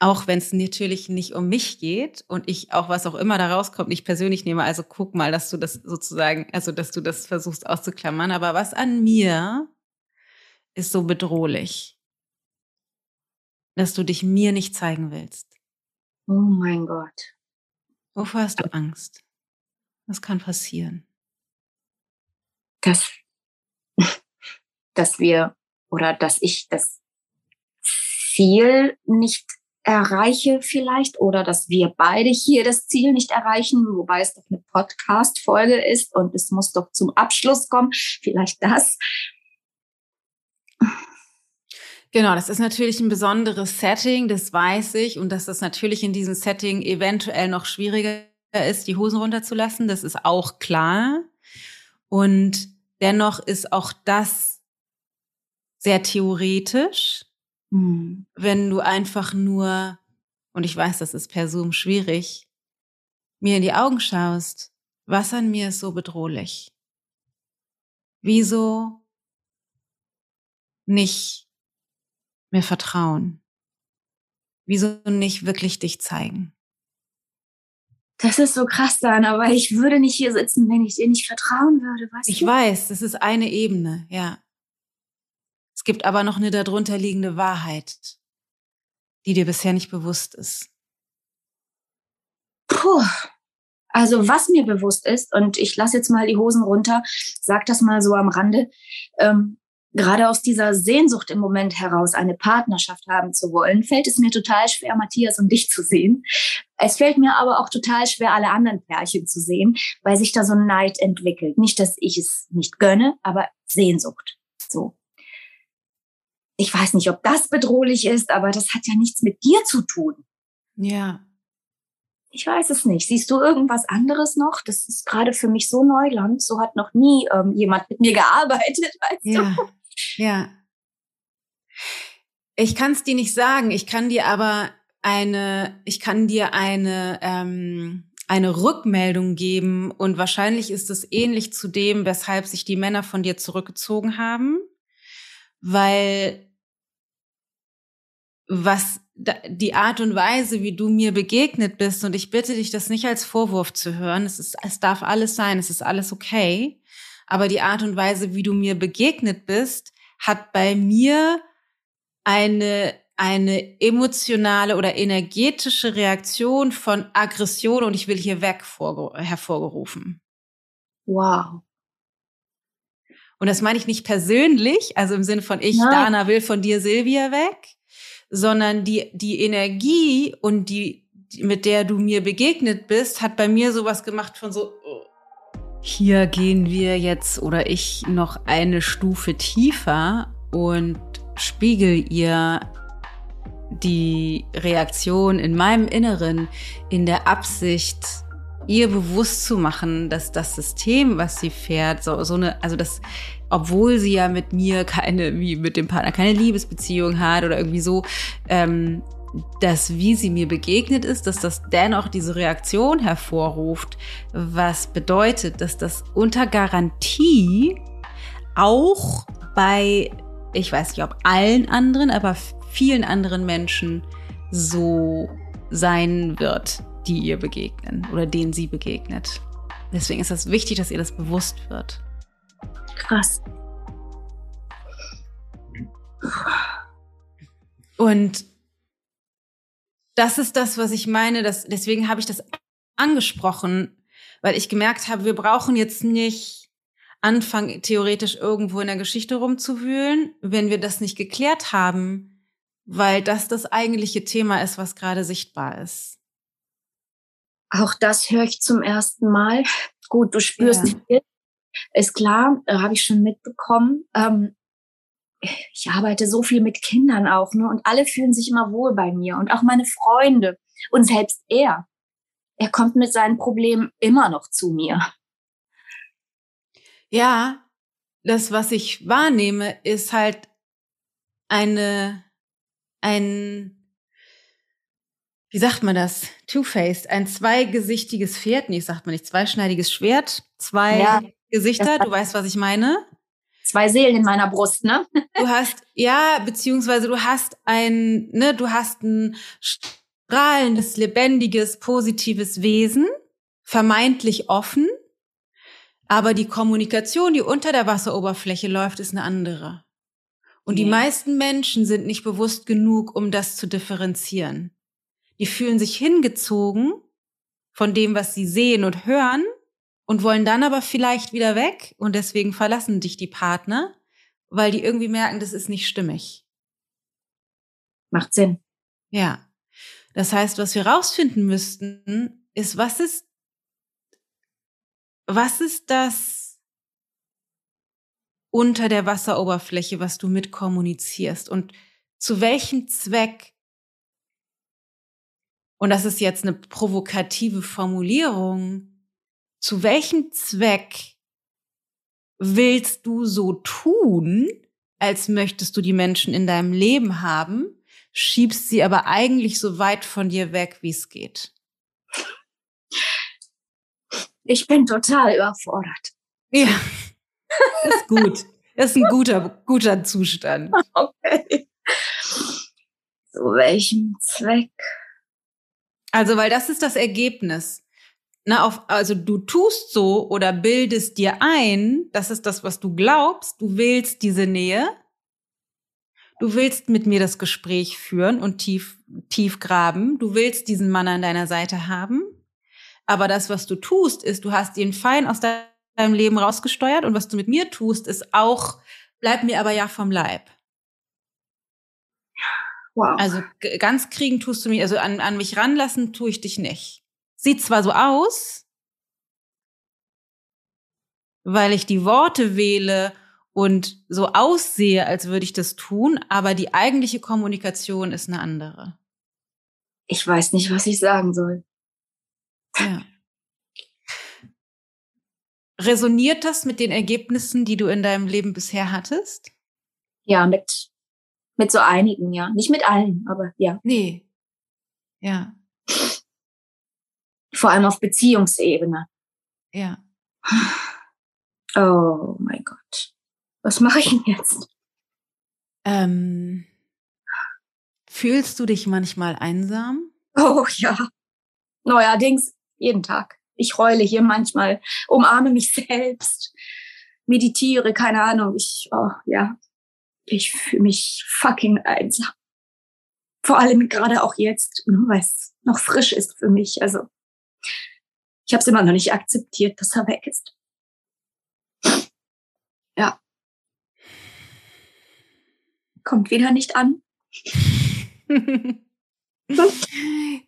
auch wenn es natürlich nicht um mich geht und ich auch was auch immer da rauskommt, nicht persönlich nehme, also guck mal, dass du das sozusagen, also dass du das versuchst auszuklammern, aber was an mir ist so bedrohlich, dass du dich mir nicht zeigen willst. Oh mein Gott. Wovor hast du Angst? Was kann passieren? Dass, dass wir oder dass ich das Ziel nicht erreiche vielleicht oder dass wir beide hier das Ziel nicht erreichen, wobei es doch eine Podcast-Folge ist und es muss doch zum Abschluss kommen. Vielleicht das. Genau, das ist natürlich ein besonderes Setting, das weiß ich. Und dass das natürlich in diesem Setting eventuell noch schwieriger ist, die Hosen runterzulassen, das ist auch klar. Und dennoch ist auch das sehr theoretisch. Mhm. Wenn du einfach nur, und ich weiß, das ist per Zoom schwierig, mir in die Augen schaust, was an mir ist so bedrohlich? Wieso nicht mir vertrauen? Wieso nicht wirklich dich zeigen? Das ist so krass, Dana, weil ich würde nicht hier sitzen, wenn ich dir nicht vertrauen würde, weißt ich du? Ich weiß, das ist eine Ebene, ja. Gibt aber noch eine darunter liegende Wahrheit, die dir bisher nicht bewusst ist. Puh. Also was mir bewusst ist, und ich lasse jetzt mal die Hosen runter, sag das mal so am Rande, ähm, gerade aus dieser Sehnsucht im Moment heraus, eine Partnerschaft haben zu wollen, fällt es mir total schwer, Matthias und dich zu sehen. Es fällt mir aber auch total schwer, alle anderen Pärchen zu sehen, weil sich da so ein Neid entwickelt. Nicht, dass ich es nicht gönne, aber Sehnsucht. So ich weiß nicht, ob das bedrohlich ist, aber das hat ja nichts mit dir zu tun. Ja. Ich weiß es nicht. Siehst du irgendwas anderes noch? Das ist gerade für mich so Neuland. So hat noch nie ähm, jemand mit mir gearbeitet, weißt ja. du? Ja. Ich kann es dir nicht sagen. Ich kann dir aber eine, ich kann dir eine, ähm, eine Rückmeldung geben und wahrscheinlich ist es ähnlich zu dem, weshalb sich die Männer von dir zurückgezogen haben, weil was die Art und Weise, wie du mir begegnet bist, und ich bitte dich, das nicht als Vorwurf zu hören. Es ist, es darf alles sein, es ist alles okay. aber die Art und Weise, wie du mir begegnet bist, hat bei mir eine eine emotionale oder energetische Reaktion von Aggression und ich will hier weg hervorgerufen. Wow. Und das meine ich nicht persönlich, also im Sinne von ich, ja. Dana, will von dir Silvia weg, sondern die, die Energie und die, mit der du mir begegnet bist, hat bei mir sowas gemacht von so, oh. hier gehen wir jetzt oder ich noch eine Stufe tiefer und spiegel ihr die Reaktion in meinem Inneren in der Absicht, ihr bewusst zu machen, dass das System, was sie fährt, so, so eine, also das, obwohl sie ja mit mir keine, wie mit dem Partner keine Liebesbeziehung hat oder irgendwie so, ähm, dass wie sie mir begegnet ist, dass das dennoch diese Reaktion hervorruft, was bedeutet, dass das unter Garantie auch bei, ich weiß nicht, ob allen anderen, aber vielen anderen Menschen so sein wird die ihr begegnen oder denen sie begegnet. Deswegen ist es wichtig, dass ihr das bewusst wird. Krass. Und das ist das, was ich meine. Dass, deswegen habe ich das angesprochen, weil ich gemerkt habe, wir brauchen jetzt nicht anfangen, theoretisch irgendwo in der Geschichte rumzuwühlen, wenn wir das nicht geklärt haben, weil das das eigentliche Thema ist, was gerade sichtbar ist. Auch das höre ich zum ersten Mal. Gut, du spürst ja. viel. Ist klar, äh, habe ich schon mitbekommen. Ähm, ich arbeite so viel mit Kindern auch, ne? Und alle fühlen sich immer wohl bei mir und auch meine Freunde und selbst er. Er kommt mit seinen Problemen immer noch zu mir. Ja, das, was ich wahrnehme, ist halt eine, ein wie sagt man das? Two-faced, ein zweigesichtiges Pferd. Nee, sagt man nicht, zweischneidiges Schwert, zwei ja, Gesichter. Du weißt, was ich meine? Zwei Seelen in meiner Brust, ne? Du hast, ja, beziehungsweise du hast ein, ne, du hast ein strahlendes, lebendiges, positives Wesen, vermeintlich offen, aber die Kommunikation, die unter der Wasseroberfläche läuft, ist eine andere. Und die meisten Menschen sind nicht bewusst genug, um das zu differenzieren. Die fühlen sich hingezogen von dem, was sie sehen und hören und wollen dann aber vielleicht wieder weg und deswegen verlassen dich die Partner, weil die irgendwie merken, das ist nicht stimmig. Macht Sinn. Ja. Das heißt, was wir rausfinden müssten, ist, was ist, was ist das unter der Wasseroberfläche, was du mitkommunizierst und zu welchem Zweck und das ist jetzt eine provokative Formulierung, zu welchem Zweck willst du so tun, als möchtest du die Menschen in deinem Leben haben, schiebst sie aber eigentlich so weit von dir weg, wie es geht? Ich bin total überfordert. Ja, ist gut. Das ist ein guter, guter Zustand. Okay. Zu welchem Zweck? Also, weil das ist das Ergebnis. Na, auf, also du tust so oder bildest dir ein, das ist das, was du glaubst, du willst diese Nähe, du willst mit mir das Gespräch führen und tief, tief graben, du willst diesen Mann an deiner Seite haben, aber das, was du tust, ist, du hast ihn fein aus deinem Leben rausgesteuert und was du mit mir tust, ist auch, bleib mir aber ja vom Leib. Wow. Also ganz kriegen tust du mich, also an, an mich ranlassen tue ich dich nicht. Sieht zwar so aus, weil ich die Worte wähle und so aussehe, als würde ich das tun, aber die eigentliche Kommunikation ist eine andere. Ich weiß nicht, was ich sagen soll. Ja. Resoniert das mit den Ergebnissen, die du in deinem Leben bisher hattest? Ja, mit mit so einigen, ja. Nicht mit allen, aber ja. Nee. Ja. Vor allem auf Beziehungsebene. Ja. Oh mein Gott. Was mache ich denn jetzt? Ähm, fühlst du dich manchmal einsam? Oh ja. Neuerdings jeden Tag. Ich heule hier manchmal, umarme mich selbst. meditiere, keine Ahnung. Ich, oh, ja, ich fühle mich fucking einsam. Vor allem gerade auch jetzt, weil es noch frisch ist für mich. Also ich habe es immer noch nicht akzeptiert, dass er weg ist. Ja. Kommt wieder nicht an.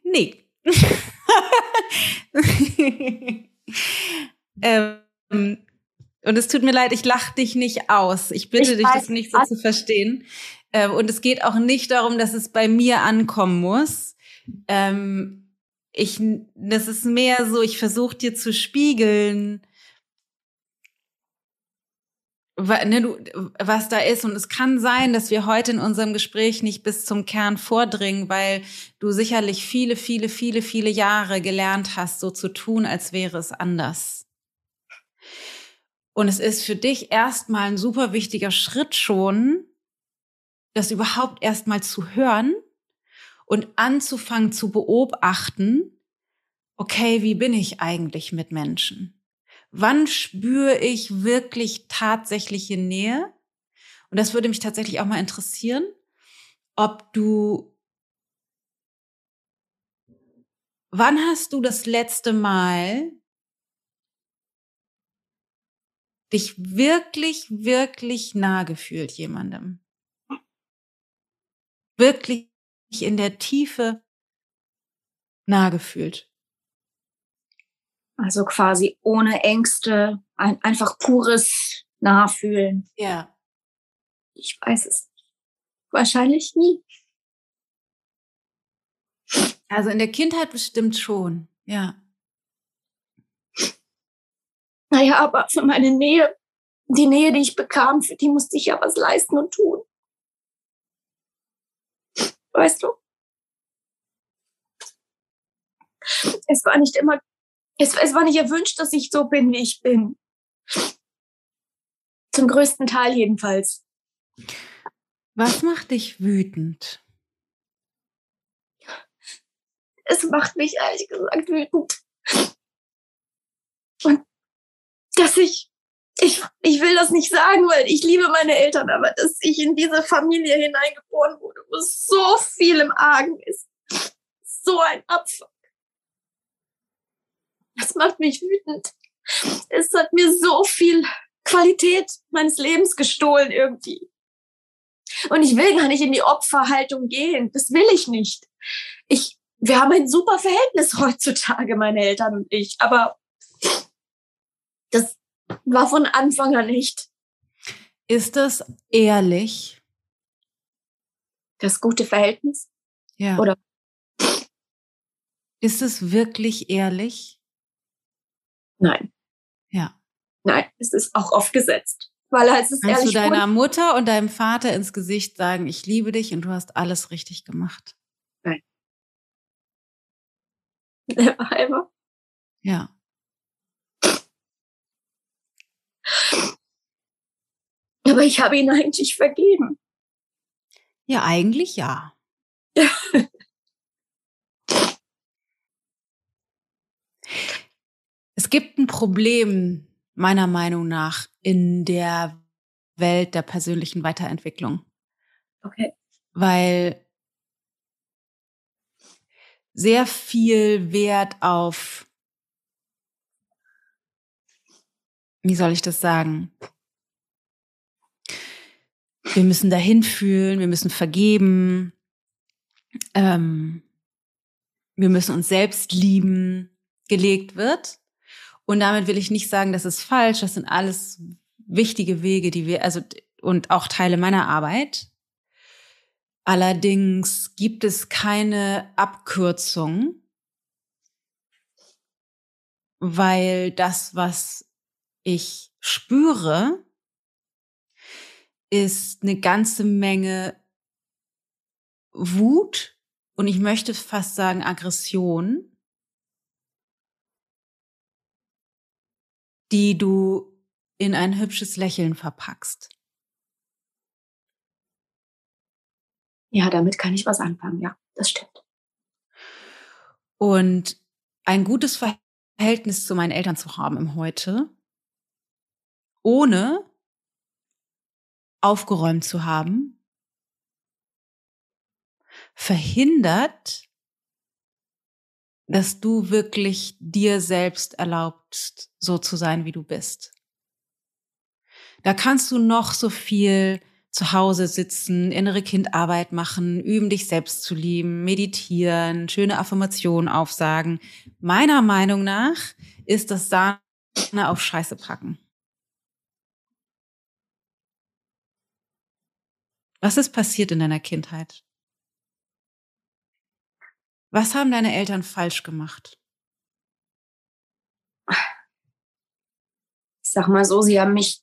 nee. ähm, und es tut mir leid, ich lache dich nicht aus. Ich bitte ich dich, das nicht so zu verstehen. Ähm, und es geht auch nicht darum, dass es bei mir ankommen muss. Ähm, ich, das ist mehr so, ich versuche dir zu spiegeln, ne, was da ist. Und es kann sein, dass wir heute in unserem Gespräch nicht bis zum Kern vordringen, weil du sicherlich viele, viele, viele, viele Jahre gelernt hast, so zu tun, als wäre es anders. Und es ist für dich erstmal ein super wichtiger Schritt schon, das überhaupt erstmal zu hören und anzufangen zu beobachten, okay, wie bin ich eigentlich mit Menschen? Wann spüre ich wirklich tatsächliche Nähe? Und das würde mich tatsächlich auch mal interessieren, ob du, wann hast du das letzte Mal dich wirklich, wirklich nah gefühlt jemandem? Wirklich in der Tiefe nah gefühlt? Also quasi ohne Ängste, ein, einfach pures Nachfühlen. Ja. Ich weiß es wahrscheinlich nie. Also in der Kindheit bestimmt schon, ja. Naja, aber für meine Nähe, die Nähe, die ich bekam, für die musste ich ja was leisten und tun. Weißt du? Es war nicht immer es, es war nicht erwünscht, dass ich so bin, wie ich bin. Zum größten Teil jedenfalls. Was macht dich wütend? Es macht mich ehrlich gesagt wütend. Und dass ich, ich, ich will das nicht sagen, weil ich liebe meine Eltern, aber dass ich in diese Familie hineingeboren wurde, wo so viel im Argen ist. So ein Abfuck. Das macht mich wütend. Es hat mir so viel Qualität meines Lebens gestohlen irgendwie. Und ich will gar nicht in die Opferhaltung gehen. Das will ich nicht. Ich, wir haben ein super Verhältnis heutzutage, meine Eltern und ich. Aber das war von Anfang an nicht. Ist das ehrlich? Das gute Verhältnis? Ja. Oder? Ist es wirklich ehrlich? Nein. Ja. Nein, es ist auch aufgesetzt. Weil es ist Kannst du deiner Mutter und deinem Vater ins Gesicht sagen, ich liebe dich und du hast alles richtig gemacht? Nein. Never ever. Ja. Aber ich habe ihn eigentlich vergeben. Ja, eigentlich ja. Es gibt ein Problem, meiner Meinung nach, in der Welt der persönlichen Weiterentwicklung. Okay. Weil sehr viel Wert auf, wie soll ich das sagen? Wir müssen dahin fühlen, wir müssen vergeben, ähm, wir müssen uns selbst lieben, gelegt wird. Und damit will ich nicht sagen, das ist falsch. Das sind alles wichtige Wege, die wir, also, und auch Teile meiner Arbeit. Allerdings gibt es keine Abkürzung, weil das, was ich spüre, ist eine ganze Menge Wut und ich möchte fast sagen Aggression die du in ein hübsches Lächeln verpackst. Ja, damit kann ich was anfangen, ja, das stimmt. Und ein gutes Verhältnis zu meinen Eltern zu haben im Heute ohne aufgeräumt zu haben, verhindert, dass du wirklich dir selbst erlaubst, so zu sein, wie du bist. Da kannst du noch so viel zu Hause sitzen, innere Kindarbeit machen, üben, dich selbst zu lieben, meditieren, schöne Affirmationen aufsagen. Meiner Meinung nach ist das Sahne auf Scheiße packen. Was ist passiert in deiner Kindheit? Was haben deine Eltern falsch gemacht? Ich sag mal so, sie haben mich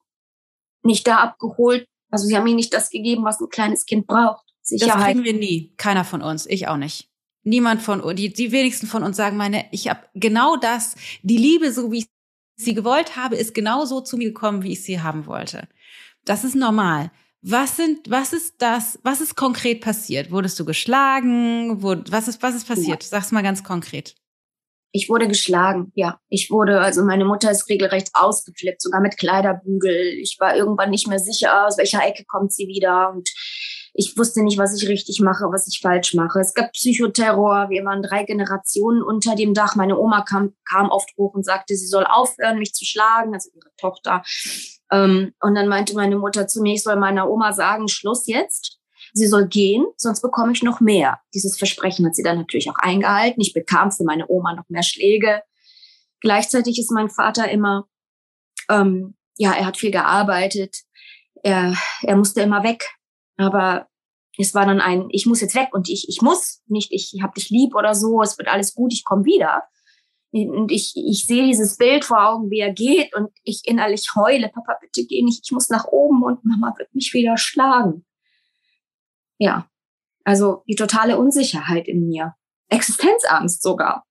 nicht da abgeholt. Also sie haben mir nicht das gegeben, was ein kleines Kind braucht. Sicherheit. Das kriegen wir nie. Keiner von uns. Ich auch nicht. Niemand von uns. Die, die wenigsten von uns sagen, meine, ich habe genau das. Die Liebe, so wie ich sie gewollt habe, ist genau so zu mir gekommen, wie ich sie haben wollte. Das ist normal. Was sind, was ist das, was ist konkret passiert? Wurdest du geschlagen? Wod, was ist, was ist passiert? Ja. Sag's mal ganz konkret. Ich wurde geschlagen, ja. Ich wurde, also meine Mutter ist regelrecht ausgeflippt, sogar mit Kleiderbügel. Ich war irgendwann nicht mehr sicher, aus welcher Ecke kommt sie wieder und ich wusste nicht, was ich richtig mache, was ich falsch mache. Es gab Psychoterror. Wir waren drei Generationen unter dem Dach. Meine Oma kam, kam oft hoch und sagte, sie soll aufhören, mich zu schlagen, also ihre Tochter. Ähm, und dann meinte meine Mutter zu mir, ich soll meiner Oma sagen, Schluss jetzt. Sie soll gehen, sonst bekomme ich noch mehr. Dieses Versprechen hat sie dann natürlich auch eingehalten. Ich bekam für meine Oma noch mehr Schläge. Gleichzeitig ist mein Vater immer, ähm, ja, er hat viel gearbeitet. Er, er musste immer weg. Aber es war dann ein, ich muss jetzt weg und ich, ich muss nicht, ich hab dich lieb oder so, es wird alles gut, ich komme wieder. Und ich, ich sehe dieses Bild vor Augen, wie er geht und ich innerlich heule, Papa, bitte geh nicht, ich muss nach oben und Mama wird mich wieder schlagen. Ja, also die totale Unsicherheit in mir. Existenzangst sogar.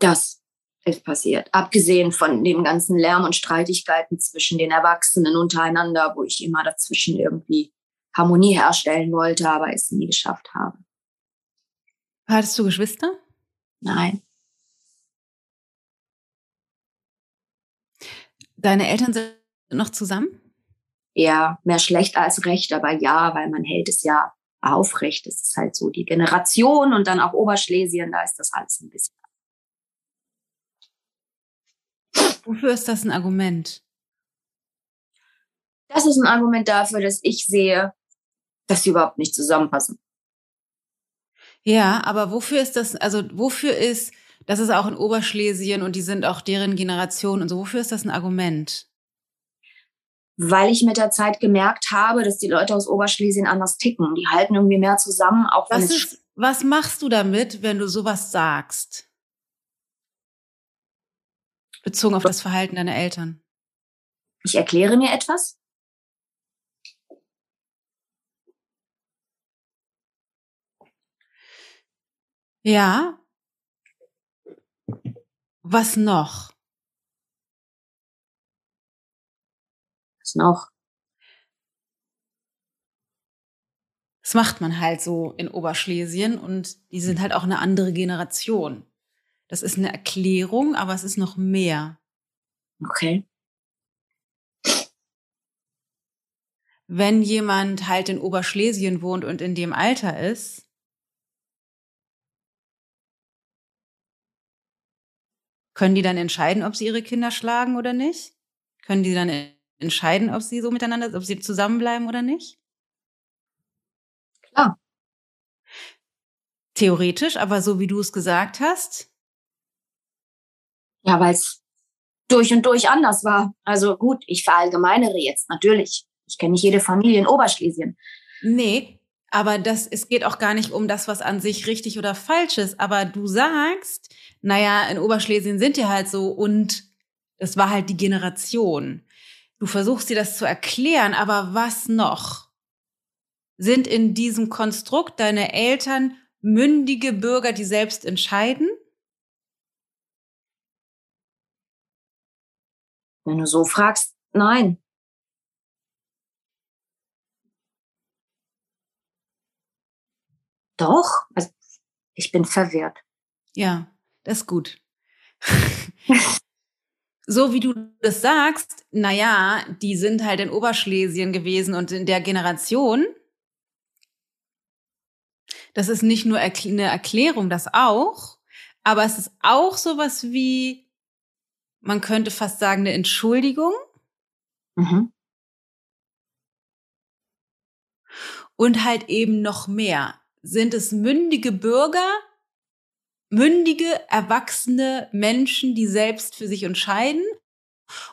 Das ist passiert. Abgesehen von dem ganzen Lärm und Streitigkeiten zwischen den Erwachsenen untereinander, wo ich immer dazwischen irgendwie Harmonie herstellen wollte, aber es nie geschafft habe. Hattest du Geschwister? Nein. Deine Eltern sind noch zusammen? Ja, mehr schlecht als recht, aber ja, weil man hält es ja aufrecht. Es ist halt so die Generation und dann auch Oberschlesien, da ist das alles ein bisschen. Wofür ist das ein Argument? Das ist ein Argument dafür, dass ich sehe, dass sie überhaupt nicht zusammenpassen. Ja, aber wofür ist das, also wofür ist, das ist auch in Oberschlesien und die sind auch deren Generation und so, wofür ist das ein Argument? Weil ich mit der Zeit gemerkt habe, dass die Leute aus Oberschlesien anders ticken. Die halten irgendwie mehr zusammen, auch was ist, was machst du damit, wenn du sowas sagst? Bezogen auf das Verhalten deiner Eltern. Ich erkläre mir etwas Ja. Was noch? Was noch? Das macht man halt so in Oberschlesien und die sind halt auch eine andere Generation. Das ist eine Erklärung, aber es ist noch mehr. Okay. Wenn jemand halt in Oberschlesien wohnt und in dem Alter ist, Können die dann entscheiden, ob sie ihre Kinder schlagen oder nicht? Können die dann entscheiden, ob sie so miteinander, ob sie zusammenbleiben oder nicht? Klar. Theoretisch, aber so wie du es gesagt hast? Ja, weil es durch und durch anders war. Also gut, ich verallgemeinere jetzt natürlich. Ich kenne nicht jede Familie in Oberschlesien. Nee, aber das, es geht auch gar nicht um das, was an sich richtig oder falsch ist. Aber du sagst, naja, in Oberschlesien sind die halt so und es war halt die Generation. Du versuchst dir das zu erklären, aber was noch? Sind in diesem Konstrukt deine Eltern mündige Bürger, die selbst entscheiden? Wenn du so fragst, nein. Doch, also ich bin verwirrt. Ja, das ist gut. so wie du das sagst, na ja, die sind halt in Oberschlesien gewesen und in der Generation. Das ist nicht nur eine Erklärung, das auch, aber es ist auch sowas wie, man könnte fast sagen, eine Entschuldigung. Mhm. Und halt eben noch mehr. Sind es mündige Bürger, mündige, erwachsene Menschen, die selbst für sich entscheiden?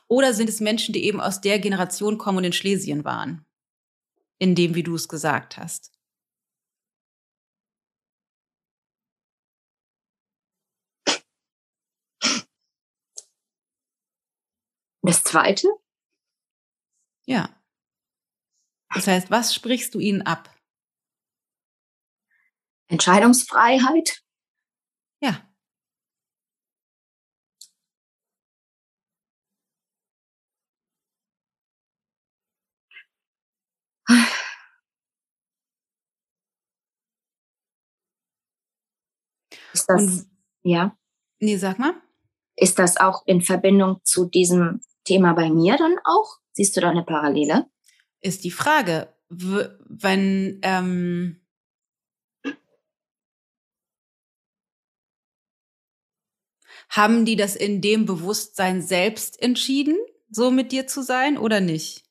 Oder sind es Menschen, die eben aus der Generation kommen und in Schlesien waren? In dem, wie du es gesagt hast. Das zweite? Ja. Das heißt, was sprichst du ihnen ab? Entscheidungsfreiheit. Ja. Ist das, Und, ja? Nee, sag mal. Ist das auch in Verbindung zu diesem Thema bei mir dann auch? Siehst du da eine Parallele? Ist die Frage, wenn ähm, Haben die das in dem Bewusstsein selbst entschieden, so mit dir zu sein oder nicht?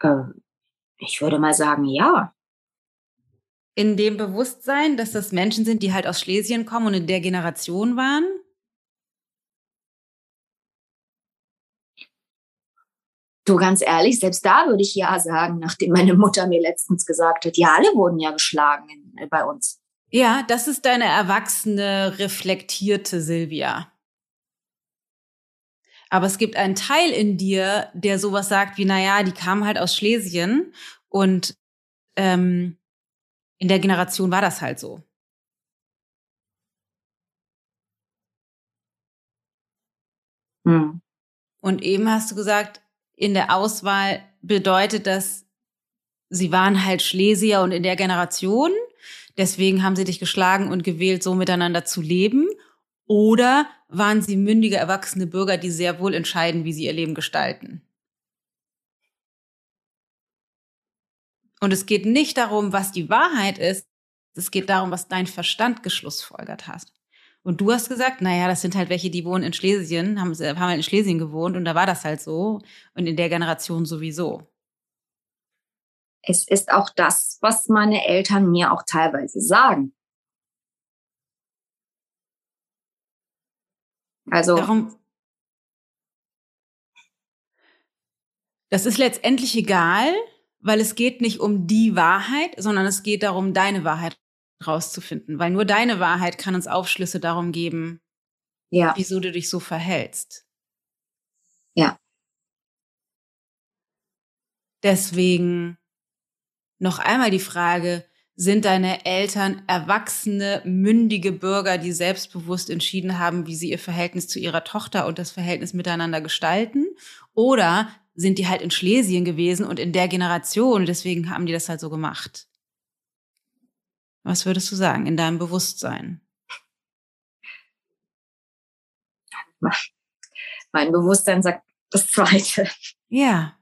Äh, ich würde mal sagen, ja. In dem Bewusstsein, dass das Menschen sind, die halt aus Schlesien kommen und in der Generation waren? Du, ganz ehrlich, selbst da würde ich ja sagen, nachdem meine Mutter mir letztens gesagt hat, ja, alle wurden ja geschlagen bei uns. Ja, das ist deine erwachsene, reflektierte Silvia. Aber es gibt einen Teil in dir, der sowas sagt wie, naja, die kamen halt aus Schlesien und ähm, in der Generation war das halt so. Hm. Und eben hast du gesagt, in der Auswahl bedeutet das, sie waren halt Schlesier und in der Generation deswegen haben sie dich geschlagen und gewählt, so miteinander zu leben? Oder waren sie mündige, erwachsene Bürger, die sehr wohl entscheiden, wie sie ihr Leben gestalten? Und es geht nicht darum, was die Wahrheit ist, es geht darum, was dein Verstand geschlussfolgert hast. Und du hast gesagt, naja, das sind halt welche, die wohnen in Schlesien, haben, haben halt in Schlesien gewohnt und da war das halt so und in der Generation sowieso es ist auch das, was meine Eltern mir auch teilweise sagen. Also. Darum, das ist letztendlich egal, weil es geht nicht um die Wahrheit, sondern es geht darum, deine Wahrheit rauszufinden, weil nur deine Wahrheit kann uns Aufschlüsse darum geben, ja. wieso du dich so verhältst. Ja. Deswegen noch einmal die Frage, sind deine Eltern erwachsene, mündige Bürger, die selbstbewusst entschieden haben, wie sie ihr Verhältnis zu ihrer Tochter und das Verhältnis miteinander gestalten? Oder sind die halt in Schlesien gewesen und in der Generation, deswegen haben die das halt so gemacht? Was würdest du sagen in deinem Bewusstsein? Mein Bewusstsein sagt das Zweite. Ja.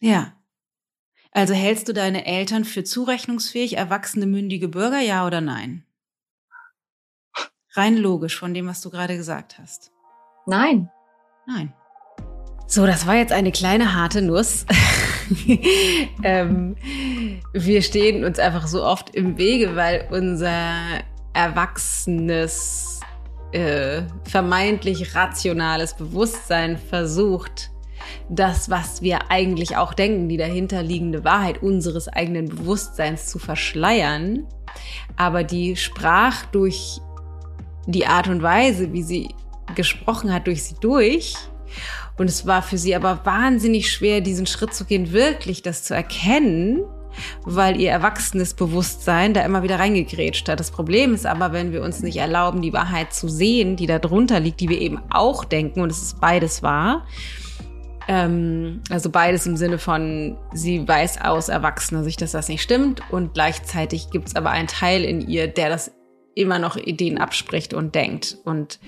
Ja. Also hältst du deine Eltern für zurechnungsfähig, erwachsene, mündige Bürger, ja oder nein? Rein logisch von dem, was du gerade gesagt hast. Nein. Nein. So, das war jetzt eine kleine harte Nuss. ähm, wir stehen uns einfach so oft im Wege, weil unser erwachsenes, äh, vermeintlich rationales Bewusstsein versucht, das, was wir eigentlich auch denken, die dahinterliegende Wahrheit unseres eigenen Bewusstseins zu verschleiern. Aber die sprach durch die Art und Weise, wie sie gesprochen hat, durch sie durch. Und es war für sie aber wahnsinnig schwer, diesen Schritt zu gehen, wirklich das zu erkennen, weil ihr erwachsenes Bewusstsein da immer wieder reingegrätscht hat. Das Problem ist aber, wenn wir uns nicht erlauben, die Wahrheit zu sehen, die da drunter liegt, die wir eben auch denken, und es ist beides wahr, ähm, also beides im Sinne von, sie weiß aus erwachsener Sicht, dass das nicht stimmt und gleichzeitig gibt es aber einen Teil in ihr, der das immer noch Ideen abspricht und denkt. Und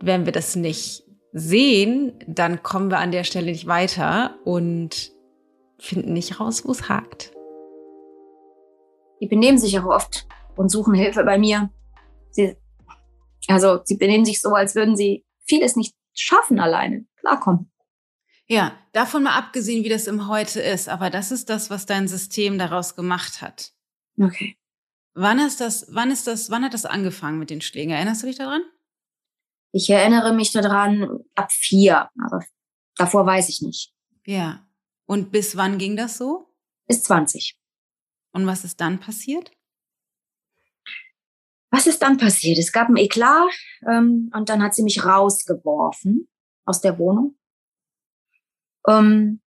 wenn wir das nicht sehen, dann kommen wir an der Stelle nicht weiter und finden nicht raus, wo es hakt. Die benehmen sich auch oft und suchen Hilfe bei mir. Sie, also sie benehmen sich so, als würden sie vieles nicht schaffen alleine, klarkommen. Ja, davon mal abgesehen, wie das im Heute ist, aber das ist das, was dein System daraus gemacht hat. Okay. Wann ist das, wann ist das, wann hat das angefangen mit den Schlägen? Erinnerst du dich daran? Ich erinnere mich daran ab vier, aber davor weiß ich nicht. Ja. Und bis wann ging das so? Bis 20. Und was ist dann passiert? Was ist dann passiert? Es gab ein Eklat ähm, und dann hat sie mich rausgeworfen aus der Wohnung. Ähm,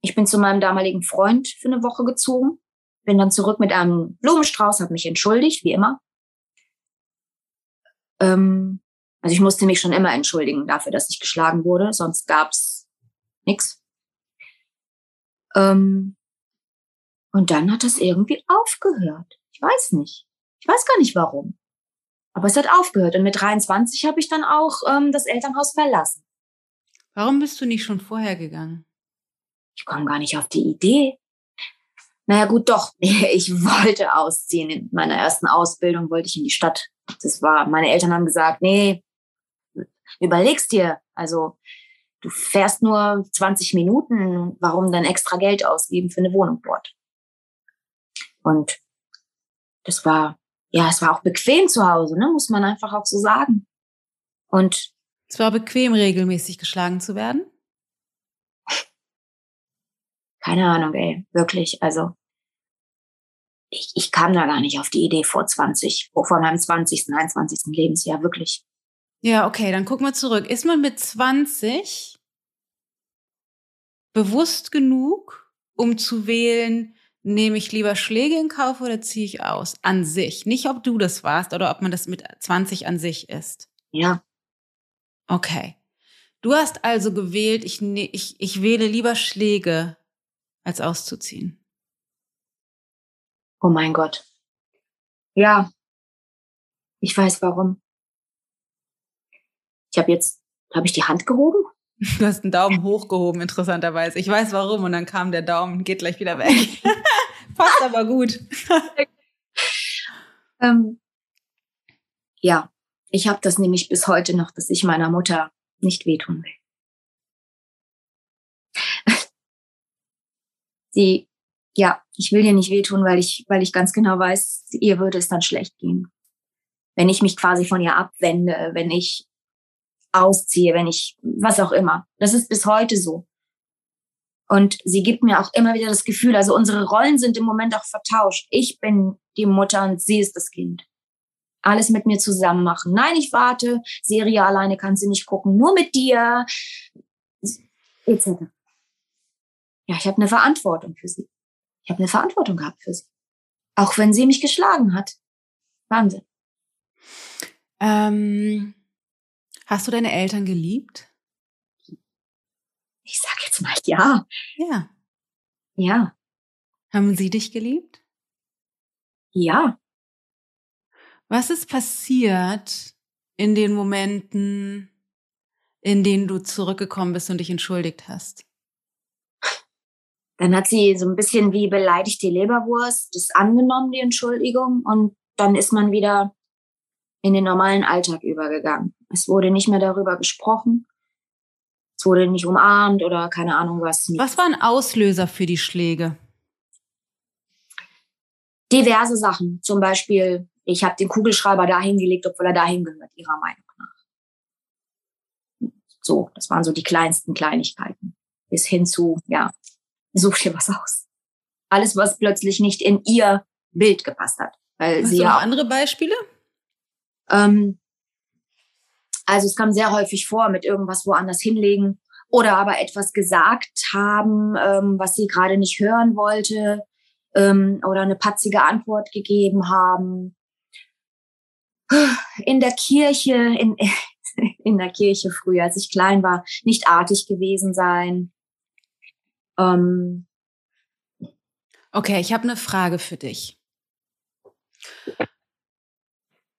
ich bin zu meinem damaligen Freund für eine Woche gezogen, bin dann zurück mit einem Blumenstrauß, habe mich entschuldigt, wie immer. Ähm, also ich musste mich schon immer entschuldigen dafür, dass ich geschlagen wurde, sonst gab's nix. Ähm, und dann hat das irgendwie aufgehört. Ich weiß nicht. Ich weiß gar nicht warum. Aber es hat aufgehört. Und mit 23 habe ich dann auch ähm, das Elternhaus verlassen. Warum bist du nicht schon vorher gegangen? Ich komme gar nicht auf die Idee. Naja, gut, doch. Ich wollte ausziehen. In meiner ersten Ausbildung wollte ich in die Stadt. Das war, meine Eltern haben gesagt, nee, überlegst dir, also du fährst nur 20 Minuten, warum dann extra Geld ausgeben für eine Wohnung dort? Und das war, ja, es war auch bequem zu Hause, ne, muss man einfach auch so sagen. Und es war bequem, regelmäßig geschlagen zu werden? Keine Ahnung, ey, wirklich. Also ich, ich kam da gar nicht auf die Idee vor 20, vor meinem 20., 21. Lebensjahr, wirklich. Ja, okay, dann guck mal zurück. Ist man mit 20 bewusst genug, um zu wählen, nehme ich lieber Schläge in Kauf oder ziehe ich aus? An sich. Nicht, ob du das warst oder ob man das mit 20 an sich ist. Ja. Okay. Du hast also gewählt, ich, ne, ich, ich wähle lieber Schläge, als auszuziehen. Oh mein Gott. Ja. Ich weiß warum. Ich habe jetzt, habe ich die Hand gehoben? Du hast einen Daumen hochgehoben, interessanterweise. Ich weiß warum und dann kam der Daumen, geht gleich wieder weg. Passt aber gut. ähm, ja, ich habe das nämlich bis heute noch, dass ich meiner Mutter nicht wehtun will. Sie, ja, ich will ihr nicht wehtun, weil ich, weil ich ganz genau weiß, ihr würde es dann schlecht gehen. Wenn ich mich quasi von ihr abwende, wenn ich ausziehe, wenn ich, was auch immer. Das ist bis heute so. Und sie gibt mir auch immer wieder das Gefühl, also unsere Rollen sind im Moment auch vertauscht. Ich bin die Mutter und sie ist das Kind. Alles mit mir zusammen machen. Nein, ich warte. Serie alleine kann sie nicht gucken. Nur mit dir. Etc. Ja, ich habe eine Verantwortung für sie. Ich habe eine Verantwortung gehabt für sie. Auch wenn sie mich geschlagen hat. Wahnsinn. Ähm, Hast du deine Eltern geliebt? Ich sag jetzt mal ja. Ja. Ja. Haben sie dich geliebt? Ja. Was ist passiert in den Momenten, in denen du zurückgekommen bist und dich entschuldigt hast? Dann hat sie so ein bisschen wie beleidigt die Leberwurst das angenommen, die Entschuldigung, und dann ist man wieder in den normalen Alltag übergegangen. Es wurde nicht mehr darüber gesprochen. Es wurde nicht umarmt oder keine Ahnung was. Was war ein Auslöser für die Schläge? Diverse Sachen. Zum Beispiel, ich habe den Kugelschreiber dahin gelegt, obwohl er dahin gehört, ihrer Meinung nach. So, das waren so die kleinsten Kleinigkeiten. Bis hin zu, ja, such dir was aus. Alles, was plötzlich nicht in ihr Bild gepasst hat. Weil Hast sie du noch ja andere Beispiele? Ähm, also es kam sehr häufig vor mit irgendwas woanders hinlegen oder aber etwas gesagt haben, ähm, was sie gerade nicht hören wollte ähm, oder eine patzige Antwort gegeben haben. In der Kirche, in, in der Kirche früher, als ich klein war, nicht artig gewesen sein. Ähm, okay, ich habe eine Frage für dich.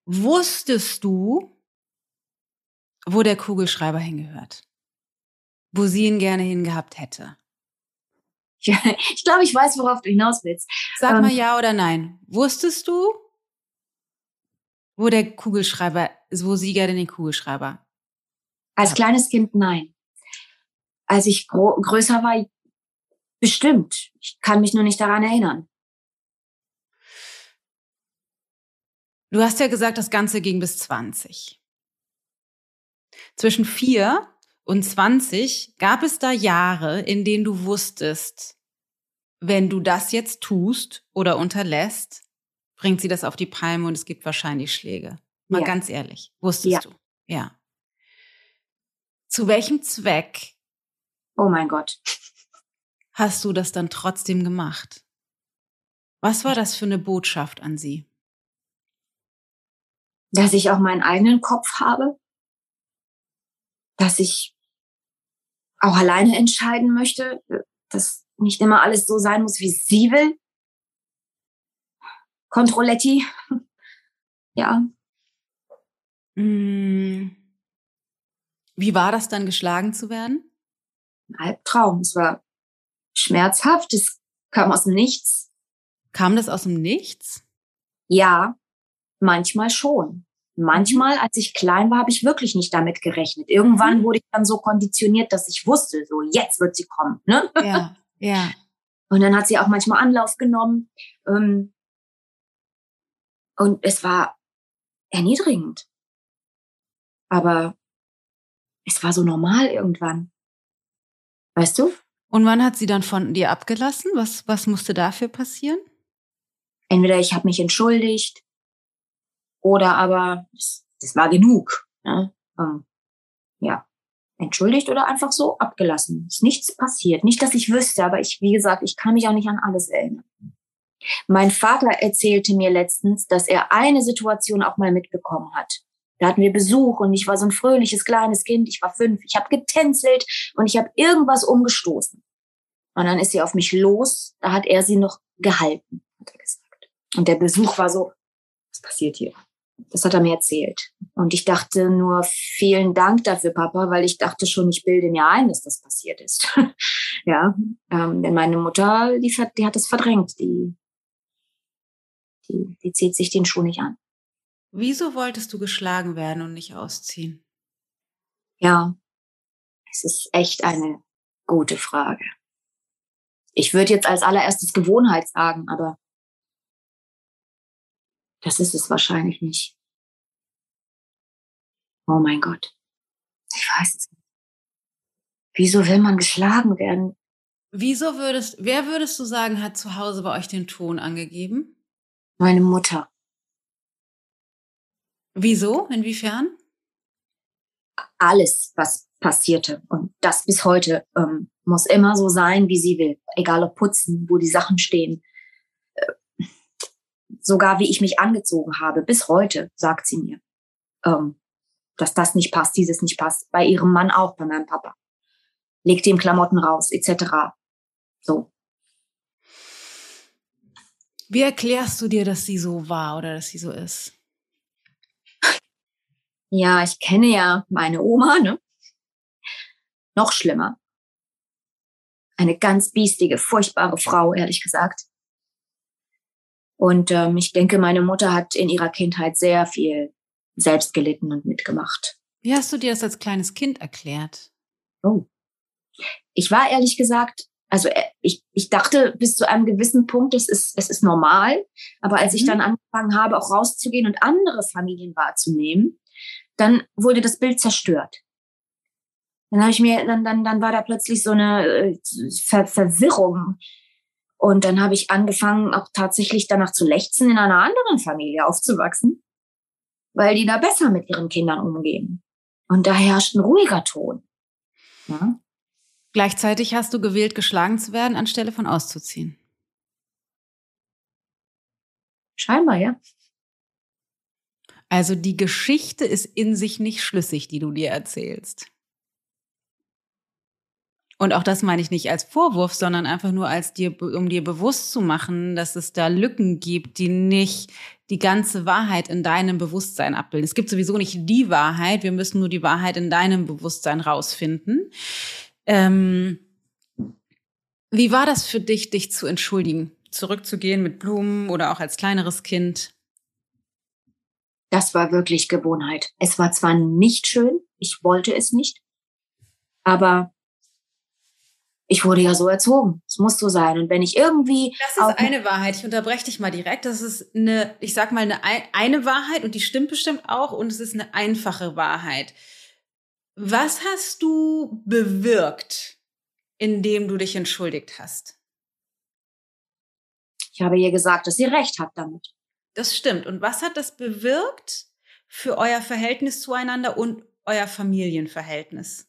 Wusstest du, wo der Kugelschreiber hingehört? Wo sie ihn gerne hingehabt hätte? Ich glaube, ich weiß, worauf du hinaus willst. Sag ähm, mal ja oder nein. Wusstest du, wo der Kugelschreiber, wo sie gerne den Kugelschreiber? Als hat? kleines Kind nein. Als ich größer war, bestimmt. Ich kann mich nur nicht daran erinnern. Du hast ja gesagt, das Ganze ging bis 20. Zwischen vier und 20 gab es da Jahre, in denen du wusstest, wenn du das jetzt tust oder unterlässt, bringt sie das auf die Palme und es gibt wahrscheinlich Schläge. Mal ja. ganz ehrlich, wusstest ja. du? Ja. Zu welchem Zweck? Oh mein Gott. Hast du das dann trotzdem gemacht? Was war das für eine Botschaft an sie? Dass ich auch meinen eigenen Kopf habe, dass ich auch alleine entscheiden möchte, dass nicht immer alles so sein muss, wie sie will. Controletti. ja. Hm. Wie war das dann, geschlagen zu werden? Ein Albtraum. Es war schmerzhaft. Es kam aus dem Nichts. Kam das aus dem Nichts? Ja, manchmal schon. Manchmal, als ich klein war, habe ich wirklich nicht damit gerechnet. Irgendwann mhm. wurde ich dann so konditioniert, dass ich wusste, so jetzt wird sie kommen. Ne? Ja, ja. Und dann hat sie auch manchmal Anlauf genommen. Ähm, und es war erniedrigend. Aber es war so normal irgendwann. Weißt du? Und wann hat sie dann von dir abgelassen? Was, was musste dafür passieren? Entweder ich habe mich entschuldigt oder aber das, das war genug. Ne? Ähm, ja, entschuldigt oder einfach so abgelassen. Ist nichts passiert. Nicht, dass ich wüsste, aber ich, wie gesagt, ich kann mich auch nicht an alles erinnern. Mein Vater erzählte mir letztens, dass er eine Situation auch mal mitbekommen hat. Da hatten wir Besuch und ich war so ein fröhliches kleines Kind. Ich war fünf. Ich habe getänzelt und ich habe irgendwas umgestoßen. Und dann ist sie auf mich los. Da hat er sie noch gehalten, hat er gesagt. Und der Besuch war so, was passiert hier? Das hat er mir erzählt. Und ich dachte nur, vielen Dank dafür, Papa, weil ich dachte schon, ich bilde mir ein, dass das passiert ist. ja, ähm, denn meine Mutter, die, die hat es verdrängt. Die, die, die zieht sich den Schuh nicht an. Wieso wolltest du geschlagen werden und nicht ausziehen? Ja, es ist echt eine gute Frage. Ich würde jetzt als allererstes Gewohnheit sagen, aber das ist es wahrscheinlich nicht. Oh mein Gott. Ich weiß es nicht. Wieso will man geschlagen werden? Wieso würdest, wer würdest du sagen, hat zu Hause bei euch den Ton angegeben? Meine Mutter. Wieso? Inwiefern? Alles, was passierte. Und das bis heute ähm, muss immer so sein, wie sie will. Egal ob putzen, wo die Sachen stehen, sogar wie ich mich angezogen habe, bis heute, sagt sie mir, ähm, dass das nicht passt, dieses nicht passt. Bei ihrem Mann auch, bei meinem Papa. Legt ihm Klamotten raus, etc. So. Wie erklärst du dir, dass sie so war oder dass sie so ist? Ja, ich kenne ja meine Oma, ne? Noch schlimmer. Eine ganz biestige, furchtbare Frau, ehrlich gesagt. Und ähm, ich denke, meine Mutter hat in ihrer Kindheit sehr viel selbst gelitten und mitgemacht. Wie hast du dir das als kleines Kind erklärt? Oh. Ich war ehrlich gesagt, also äh, ich, ich dachte bis zu einem gewissen Punkt, es ist, es ist normal. Aber als mhm. ich dann angefangen habe, auch rauszugehen und andere Familien wahrzunehmen, dann wurde das Bild zerstört. Dann habe ich mir, dann, dann, dann war da plötzlich so eine äh, Ver Verwirrung. Und dann habe ich angefangen, auch tatsächlich danach zu lechzen, in einer anderen Familie aufzuwachsen, weil die da besser mit ihren Kindern umgehen. Und da herrscht ein ruhiger Ton. Ja? Gleichzeitig hast du gewählt, geschlagen zu werden, anstelle von auszuziehen. Scheinbar, ja. Also die Geschichte ist in sich nicht schlüssig, die du dir erzählst. Und auch das meine ich nicht als Vorwurf, sondern einfach nur als dir, um dir bewusst zu machen, dass es da Lücken gibt, die nicht die ganze Wahrheit in deinem Bewusstsein abbilden. Es gibt sowieso nicht die Wahrheit, wir müssen nur die Wahrheit in deinem Bewusstsein rausfinden. Ähm, wie war das für dich, dich zu entschuldigen? Zurückzugehen mit Blumen oder auch als kleineres Kind? Das war wirklich Gewohnheit. Es war zwar nicht schön, ich wollte es nicht, aber ich wurde ja so erzogen. Es muss so sein. Und wenn ich irgendwie. Das ist eine Wahrheit. Ich unterbreche dich mal direkt. Das ist eine, ich sag mal, eine, eine Wahrheit und die stimmt bestimmt auch und es ist eine einfache Wahrheit. Was hast du bewirkt, indem du dich entschuldigt hast? Ich habe ihr gesagt, dass sie recht hat damit. Das stimmt. Und was hat das bewirkt für euer Verhältnis zueinander und euer Familienverhältnis?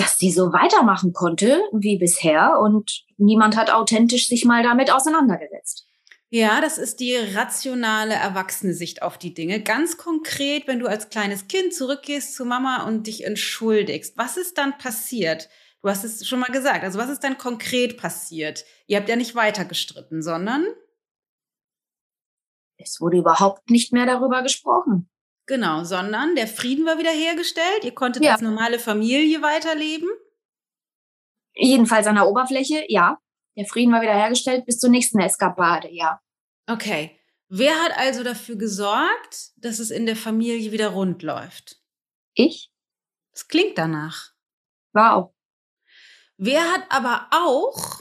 dass sie so weitermachen konnte wie bisher und niemand hat authentisch sich mal damit auseinandergesetzt. Ja, das ist die rationale, erwachsene Sicht auf die Dinge. Ganz konkret, wenn du als kleines Kind zurückgehst zu Mama und dich entschuldigst, was ist dann passiert? Du hast es schon mal gesagt. Also was ist dann konkret passiert? Ihr habt ja nicht weiter gestritten, sondern? Es wurde überhaupt nicht mehr darüber gesprochen. Genau, sondern der Frieden war wieder hergestellt. Ihr konntet ja. als normale Familie weiterleben. Jedenfalls an der Oberfläche, ja. Der Frieden war wieder hergestellt bis zur nächsten Eskapade, ja. Okay. Wer hat also dafür gesorgt, dass es in der Familie wieder rund läuft? Ich. Das klingt danach. War auch. Wer hat aber auch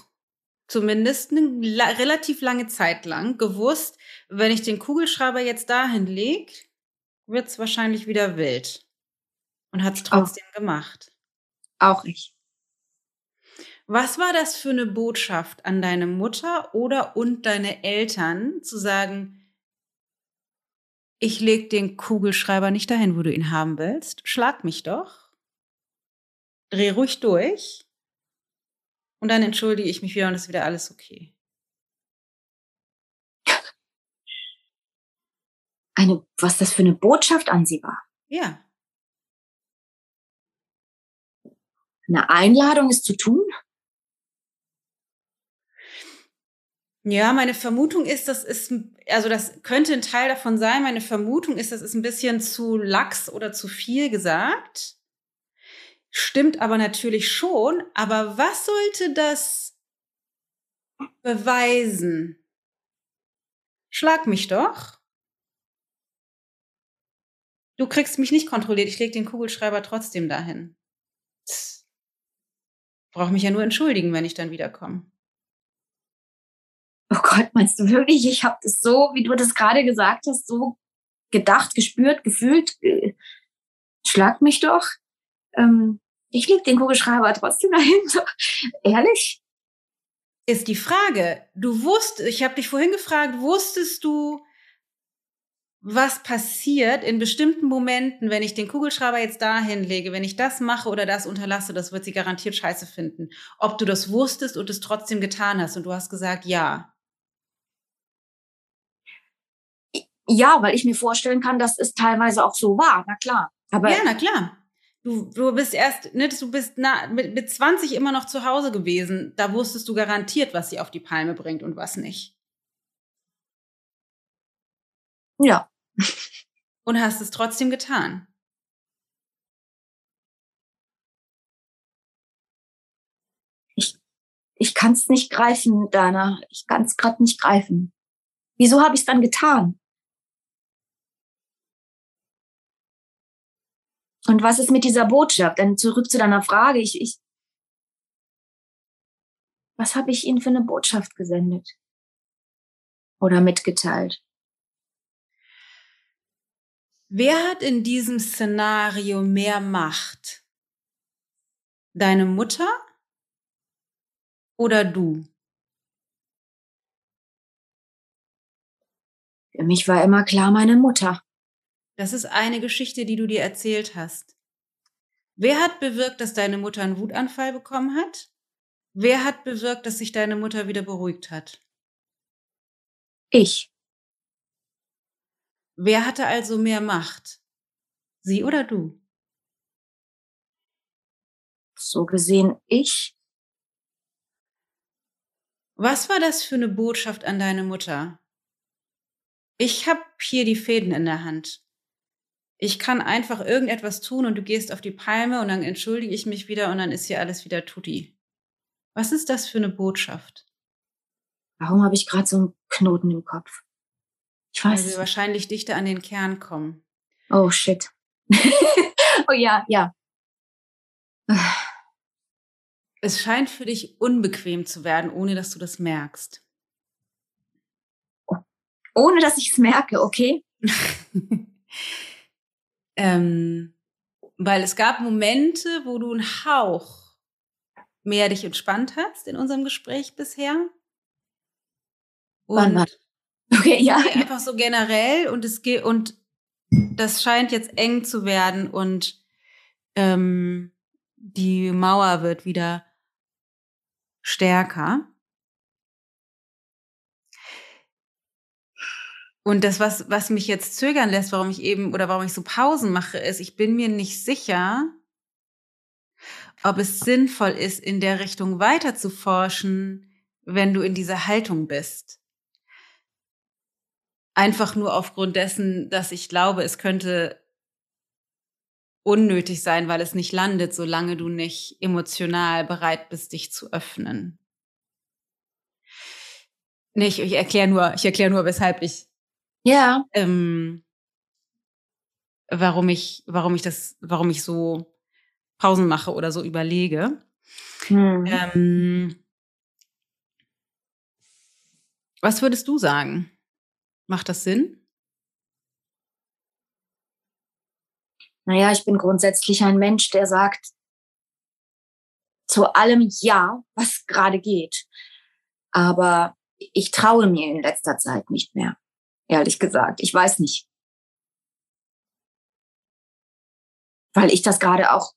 zumindest eine relativ lange Zeit lang gewusst, wenn ich den Kugelschreiber jetzt dahin lege, wird es wahrscheinlich wieder wild. Und hat es trotzdem auch. gemacht. Auch ich. Was war das für eine Botschaft an deine Mutter oder und deine Eltern, zu sagen, ich leg den Kugelschreiber nicht dahin, wo du ihn haben willst, schlag mich doch, dreh ruhig durch und dann entschuldige ich mich wieder und ist wieder alles okay. eine, was das für eine Botschaft an sie war. Ja. Eine Einladung, es zu tun? Ja, meine Vermutung ist, das ist, also das könnte ein Teil davon sein. Meine Vermutung ist, das ist ein bisschen zu lax oder zu viel gesagt. Stimmt aber natürlich schon. Aber was sollte das beweisen? Schlag mich doch. Du kriegst mich nicht kontrolliert, ich leg den Kugelschreiber trotzdem dahin. Brauche mich ja nur entschuldigen, wenn ich dann wiederkomme. Oh Gott, meinst du wirklich, ich habe das so, wie du das gerade gesagt hast, so gedacht, gespürt, gefühlt? Schlag mich doch. Ähm, ich leg den Kugelschreiber trotzdem dahin. So, ehrlich? Ist die Frage. Du wusstest, ich habe dich vorhin gefragt, wusstest du, was passiert in bestimmten Momenten, wenn ich den Kugelschreiber jetzt dahin lege, wenn ich das mache oder das unterlasse, das wird sie garantiert scheiße finden. Ob du das wusstest und es trotzdem getan hast und du hast gesagt, ja. Ja, weil ich mir vorstellen kann, dass es teilweise auch so war, na klar. Aber ja, na klar. Du, du bist erst, ne, du bist na, mit, mit 20 immer noch zu Hause gewesen. Da wusstest du garantiert, was sie auf die Palme bringt und was nicht. Ja. Und hast es trotzdem getan. Ich, ich kann es nicht greifen, Dana. Ich kann es gerade nicht greifen. Wieso habe ich es dann getan? Und was ist mit dieser Botschaft? Dann zurück zu deiner Frage. Ich, ich, was habe ich Ihnen für eine Botschaft gesendet? Oder mitgeteilt? Wer hat in diesem Szenario mehr Macht? Deine Mutter oder du? Für mich war immer klar meine Mutter. Das ist eine Geschichte, die du dir erzählt hast. Wer hat bewirkt, dass deine Mutter einen Wutanfall bekommen hat? Wer hat bewirkt, dass sich deine Mutter wieder beruhigt hat? Ich. Wer hatte also mehr Macht? Sie oder du? so gesehen ich. Was war das für eine Botschaft an deine Mutter? Ich habe hier die Fäden in der Hand. Ich kann einfach irgendetwas tun und du gehst auf die Palme und dann entschuldige ich mich wieder und dann ist hier alles wieder tutti. Was ist das für eine Botschaft? Warum habe ich gerade so einen Knoten im Kopf? Ich weiß. Weil wir wahrscheinlich dichter an den Kern kommen. Oh shit. oh ja, ja. Es scheint für dich unbequem zu werden, ohne dass du das merkst. Ohne dass ich es merke, okay? ähm, weil es gab Momente, wo du einen Hauch mehr dich entspannt hast in unserem Gespräch bisher. Und Wann war? Okay, ja. Einfach so generell und es geht und das scheint jetzt eng zu werden und ähm, die Mauer wird wieder stärker. Und das, was, was mich jetzt zögern lässt, warum ich eben oder warum ich so Pausen mache, ist, ich bin mir nicht sicher, ob es sinnvoll ist, in der Richtung weiter zu forschen, wenn du in dieser Haltung bist. Einfach nur aufgrund dessen, dass ich glaube, es könnte unnötig sein, weil es nicht landet, solange du nicht emotional bereit bist, dich zu öffnen. Nicht, ich erkläre nur, ich erkläre nur, weshalb ich ja. Ähm, warum ich, warum ich das, warum ich so Pausen mache oder so überlege. Hm. Ähm, was würdest du sagen? Macht das Sinn? Naja, ich bin grundsätzlich ein Mensch, der sagt zu allem Ja, was gerade geht. Aber ich traue mir in letzter Zeit nicht mehr ehrlich gesagt. Ich weiß nicht. Weil ich das gerade auch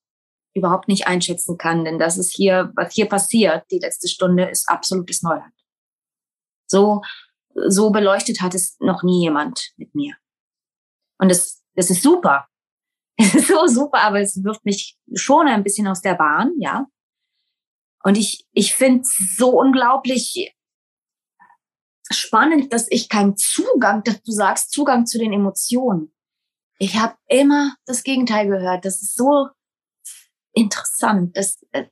überhaupt nicht einschätzen kann, denn das ist hier, was hier passiert, die letzte Stunde ist absolutes Neuland. So, so beleuchtet hat es noch nie jemand mit mir. Und das, das ist super. Es ist so super, aber es wirft mich schon ein bisschen aus der Bahn, ja. Und ich, ich finde es so unglaublich spannend, dass ich keinen Zugang, dass du sagst, Zugang zu den Emotionen. Ich habe immer das Gegenteil gehört. Das ist so interessant. Das, äh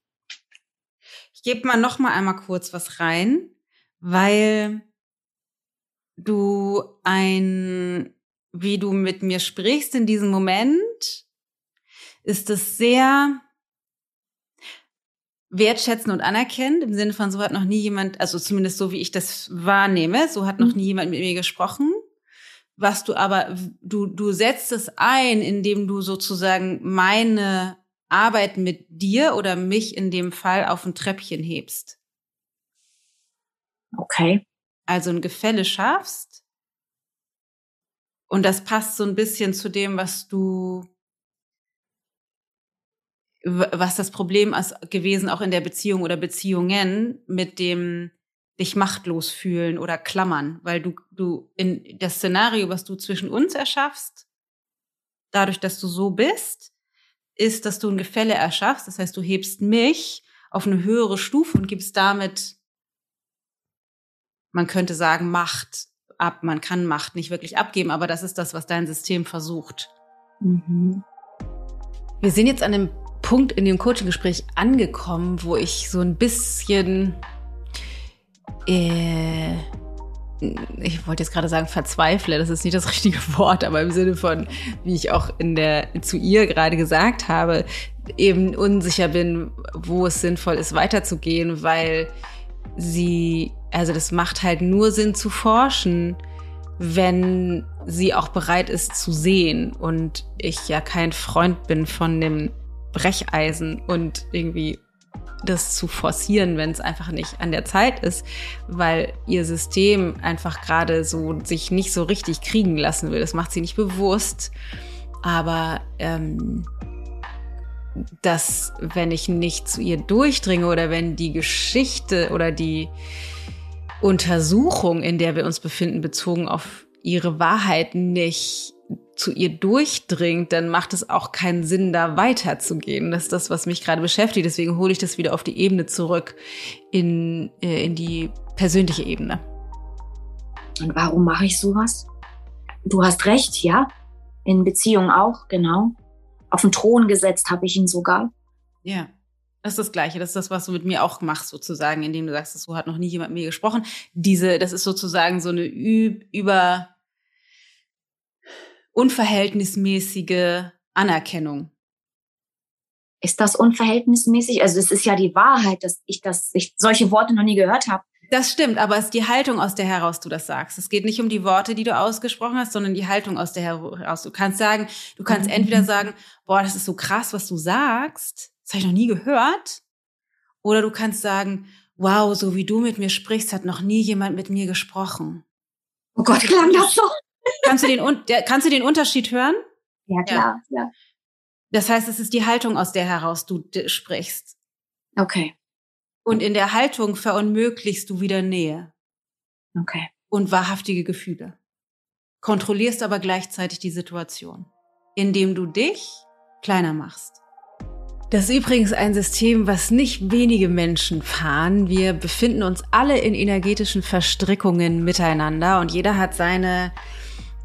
ich gebe mal noch mal einmal kurz was rein, weil du ein, wie du mit mir sprichst in diesem Moment, ist es sehr wertschätzen und anerkennen, im Sinne von, so hat noch nie jemand, also zumindest so wie ich das wahrnehme, so hat noch mhm. nie jemand mit mir gesprochen. Was du aber, du, du setzt es ein, indem du sozusagen meine Arbeit mit dir oder mich in dem Fall auf ein Treppchen hebst. Okay. Also ein Gefälle schaffst. Und das passt so ein bisschen zu dem, was du was das Problem ist gewesen, auch in der Beziehung oder Beziehungen mit dem dich machtlos fühlen oder klammern, weil du, du in das Szenario, was du zwischen uns erschaffst, dadurch, dass du so bist, ist, dass du ein Gefälle erschaffst. Das heißt, du hebst mich auf eine höhere Stufe und gibst damit, man könnte sagen, Macht ab. Man kann Macht nicht wirklich abgeben, aber das ist das, was dein System versucht. Mhm. Wir sind jetzt an einem Punkt in dem Coaching-Gespräch angekommen, wo ich so ein bisschen, äh, ich wollte jetzt gerade sagen verzweifle, das ist nicht das richtige Wort, aber im Sinne von, wie ich auch in der zu ihr gerade gesagt habe, eben unsicher bin, wo es sinnvoll ist, weiterzugehen, weil sie, also das macht halt nur Sinn zu forschen, wenn sie auch bereit ist zu sehen und ich ja kein Freund bin von dem Brecheisen und irgendwie das zu forcieren, wenn es einfach nicht an der Zeit ist, weil ihr System einfach gerade so sich nicht so richtig kriegen lassen will. Das macht sie nicht bewusst, aber ähm, dass wenn ich nicht zu ihr durchdringe oder wenn die Geschichte oder die Untersuchung, in der wir uns befinden, bezogen auf ihre Wahrheit nicht zu ihr durchdringt, dann macht es auch keinen Sinn, da weiterzugehen. Das ist das, was mich gerade beschäftigt. Deswegen hole ich das wieder auf die Ebene zurück, in, äh, in die persönliche Ebene. Und warum mache ich sowas? Du hast recht, ja. In Beziehungen auch, genau. Auf den Thron gesetzt habe ich ihn sogar. Ja. Das ist das Gleiche. Das ist das, was du mit mir auch machst, sozusagen, indem du sagst, so hat noch nie jemand mit mir gesprochen. Diese, das ist sozusagen so eine Üb über unverhältnismäßige Anerkennung. Ist das unverhältnismäßig? Also es ist ja die Wahrheit, dass ich das, ich solche Worte noch nie gehört habe. Das stimmt, aber es ist die Haltung, aus der heraus du das sagst. Es geht nicht um die Worte, die du ausgesprochen hast, sondern die Haltung, aus der heraus. Du kannst sagen, du kannst mhm. entweder sagen, boah, das ist so krass, was du sagst. Das habe ich noch nie gehört. Oder du kannst sagen, wow, so wie du mit mir sprichst, hat noch nie jemand mit mir gesprochen. Oh Gott, klang das so? Kannst du den, kannst du den Unterschied hören? Ja, klar, ja. ja. Das heißt, es ist die Haltung, aus der heraus du sprichst. Okay. Und in der Haltung verunmöglichst du wieder Nähe. Okay. Und wahrhaftige Gefühle. Kontrollierst aber gleichzeitig die Situation, indem du dich kleiner machst. Das ist übrigens ein System, was nicht wenige Menschen fahren. Wir befinden uns alle in energetischen Verstrickungen miteinander und jeder hat seine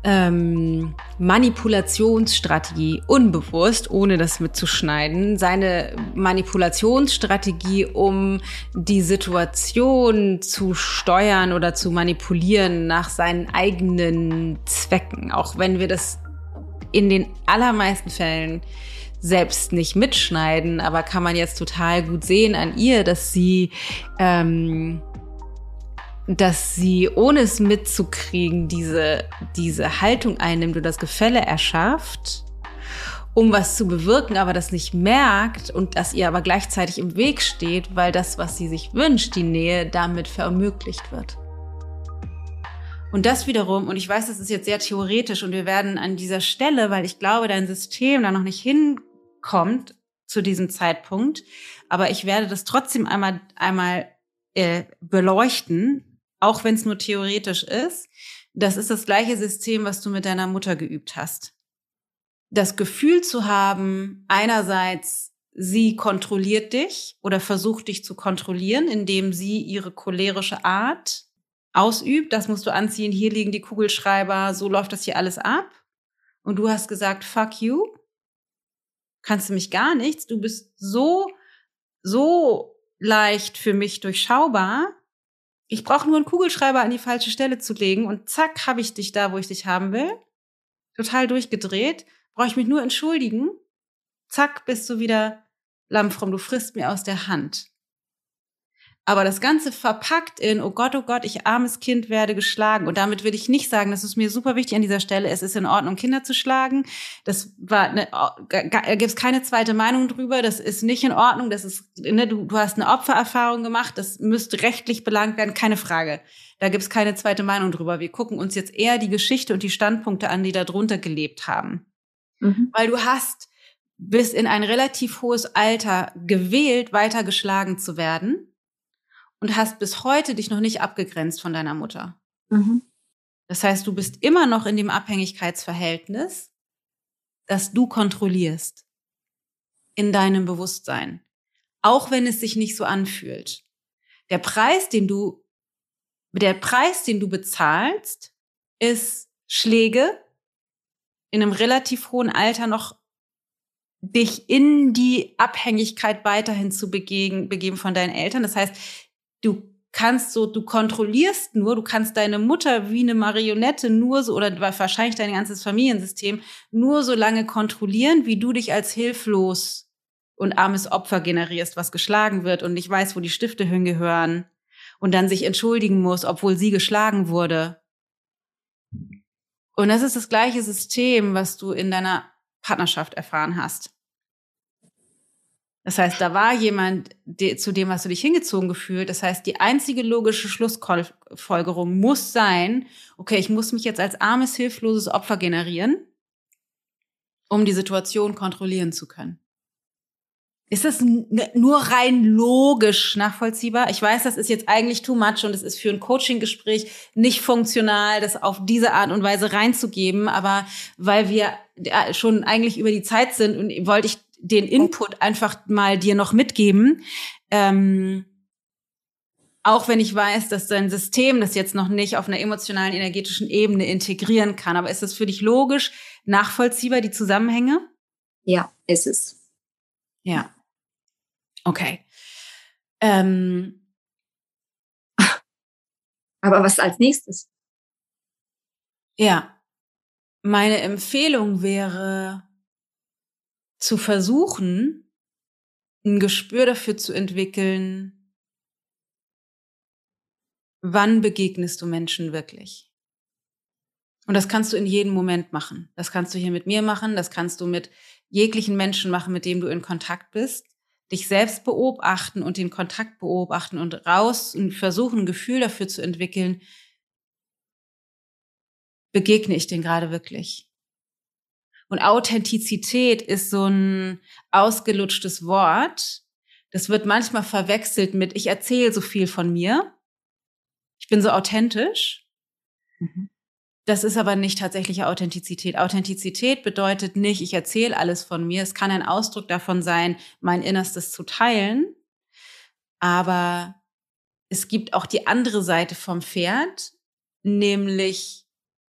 ähm, Manipulationsstrategie unbewusst, ohne das mitzuschneiden, seine Manipulationsstrategie, um die Situation zu steuern oder zu manipulieren nach seinen eigenen Zwecken. Auch wenn wir das in den allermeisten Fällen selbst nicht mitschneiden, aber kann man jetzt total gut sehen an ihr, dass sie ähm, dass sie, ohne es mitzukriegen, diese, diese Haltung einnimmt und das Gefälle erschafft, um was zu bewirken, aber das nicht merkt und das ihr aber gleichzeitig im Weg steht, weil das, was sie sich wünscht, die Nähe, damit verunmöglicht wird. Und das wiederum, und ich weiß, das ist jetzt sehr theoretisch und wir werden an dieser Stelle, weil ich glaube, dein System da noch nicht hinkommt zu diesem Zeitpunkt, aber ich werde das trotzdem einmal, einmal äh, beleuchten, auch wenn es nur theoretisch ist, das ist das gleiche System, was du mit deiner Mutter geübt hast. Das Gefühl zu haben, einerseits, sie kontrolliert dich oder versucht dich zu kontrollieren, indem sie ihre cholerische Art ausübt. Das musst du anziehen. Hier liegen die Kugelschreiber. So läuft das hier alles ab. Und du hast gesagt, fuck you. Kannst du mich gar nichts. Du bist so, so leicht für mich durchschaubar. Ich brauche nur einen Kugelschreiber an die falsche Stelle zu legen und zack, habe ich dich da, wo ich dich haben will. Total durchgedreht. Brauche ich mich nur entschuldigen. Zack, bist du wieder lammfromm. Du frisst mir aus der Hand. Aber das Ganze verpackt in, oh Gott, oh Gott, ich armes Kind werde geschlagen. Und damit will ich nicht sagen, das ist mir super wichtig an dieser Stelle, es ist in Ordnung, Kinder zu schlagen. Das war, eine, da gibt es keine zweite Meinung drüber. Das ist nicht in Ordnung. Das ist, ne, du, du hast eine Opfererfahrung gemacht. Das müsste rechtlich belangt werden, keine Frage. Da gibt es keine zweite Meinung drüber. Wir gucken uns jetzt eher die Geschichte und die Standpunkte an, die da drunter gelebt haben. Mhm. Weil du hast bis in ein relativ hohes Alter gewählt, weiter geschlagen zu werden und hast bis heute dich noch nicht abgegrenzt von deiner Mutter. Mhm. Das heißt, du bist immer noch in dem Abhängigkeitsverhältnis, das du kontrollierst in deinem Bewusstsein, auch wenn es sich nicht so anfühlt. Der Preis, den du, der Preis, den du bezahlst, ist Schläge in einem relativ hohen Alter noch dich in die Abhängigkeit weiterhin zu begeben, begeben von deinen Eltern. Das heißt, du kannst so, du kontrollierst nur, du kannst deine Mutter wie eine Marionette nur so, oder wahrscheinlich dein ganzes Familiensystem nur so lange kontrollieren, wie du dich als hilflos und armes Opfer generierst, was geschlagen wird und nicht weiß, wo die Stifte hingehören und dann sich entschuldigen muss, obwohl sie geschlagen wurde. Und das ist das gleiche System, was du in deiner Partnerschaft erfahren hast. Das heißt, da war jemand, die, zu dem hast du dich hingezogen gefühlt. Das heißt, die einzige logische Schlussfolgerung muss sein, okay, ich muss mich jetzt als armes, hilfloses Opfer generieren, um die Situation kontrollieren zu können. Ist das nur rein logisch nachvollziehbar? Ich weiß, das ist jetzt eigentlich too much und es ist für ein Coaching-Gespräch nicht funktional, das auf diese Art und Weise reinzugeben. Aber weil wir schon eigentlich über die Zeit sind und wollte ich den Input einfach mal dir noch mitgeben. Ähm, auch wenn ich weiß, dass dein System das jetzt noch nicht auf einer emotionalen, energetischen Ebene integrieren kann. Aber ist das für dich logisch, nachvollziehbar, die Zusammenhänge? Ja, ist es. Ja. Okay. Ähm. Aber was als nächstes? Ja. Meine Empfehlung wäre zu versuchen, ein Gespür dafür zu entwickeln, wann begegnest du Menschen wirklich? Und das kannst du in jedem Moment machen. Das kannst du hier mit mir machen, das kannst du mit jeglichen Menschen machen, mit dem du in Kontakt bist dich selbst beobachten und den Kontakt beobachten und raus und versuchen, ein Gefühl dafür zu entwickeln, begegne ich den gerade wirklich? Und Authentizität ist so ein ausgelutschtes Wort. Das wird manchmal verwechselt mit, ich erzähle so viel von mir. Ich bin so authentisch. Mhm. Das ist aber nicht tatsächliche Authentizität. Authentizität bedeutet nicht, ich erzähle alles von mir. Es kann ein Ausdruck davon sein, mein Innerstes zu teilen. Aber es gibt auch die andere Seite vom Pferd, nämlich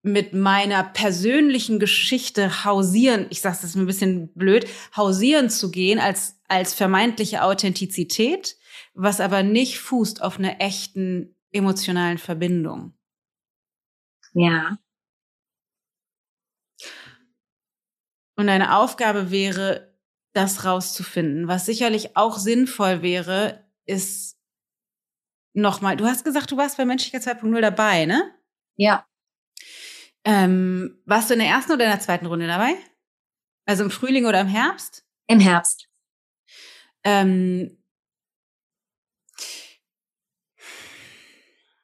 mit meiner persönlichen Geschichte hausieren, ich sage das ein bisschen blöd, hausieren zu gehen als, als vermeintliche Authentizität, was aber nicht fußt auf einer echten emotionalen Verbindung. Ja. Und deine Aufgabe wäre, das rauszufinden. Was sicherlich auch sinnvoll wäre, ist nochmal, du hast gesagt, du warst bei Menschlichkeit 2.0 dabei, ne? Ja. Ähm, warst du in der ersten oder in der zweiten Runde dabei? Also im Frühling oder im Herbst? Im Herbst. Ähm,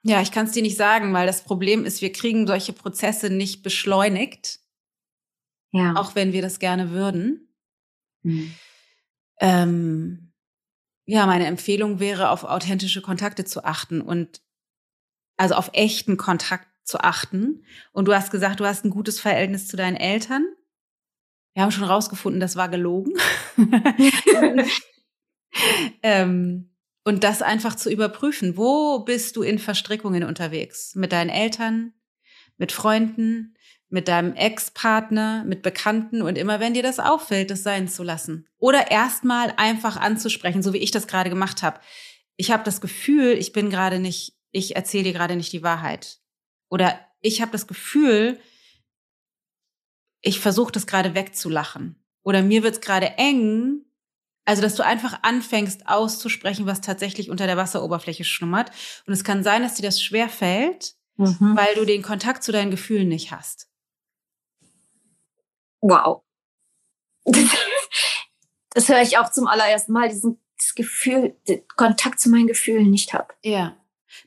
ja, ich kann es dir nicht sagen, weil das Problem ist, wir kriegen solche Prozesse nicht beschleunigt. Ja. Auch wenn wir das gerne würden. Mhm. Ähm, ja, meine Empfehlung wäre, auf authentische Kontakte zu achten und also auf echten Kontakt zu achten. Und du hast gesagt, du hast ein gutes Verhältnis zu deinen Eltern. Wir haben schon rausgefunden, das war gelogen. ähm, und das einfach zu überprüfen. Wo bist du in Verstrickungen unterwegs? Mit deinen Eltern, mit Freunden, mit deinem Ex-Partner, mit Bekannten und immer wenn dir das auffällt, das sein zu lassen. Oder erstmal einfach anzusprechen, so wie ich das gerade gemacht habe. Ich habe das Gefühl, ich bin gerade nicht, ich erzähle dir gerade nicht die Wahrheit. Oder ich habe das Gefühl, ich versuche das gerade wegzulachen. Oder mir wird's gerade eng. Also, dass du einfach anfängst auszusprechen, was tatsächlich unter der Wasseroberfläche schlummert. Und es kann sein, dass dir das schwer fällt, mhm. weil du den Kontakt zu deinen Gefühlen nicht hast wow. das höre ich auch zum allerersten Mal, diesen das Gefühl, den Kontakt zu meinen Gefühlen nicht habe. Ja.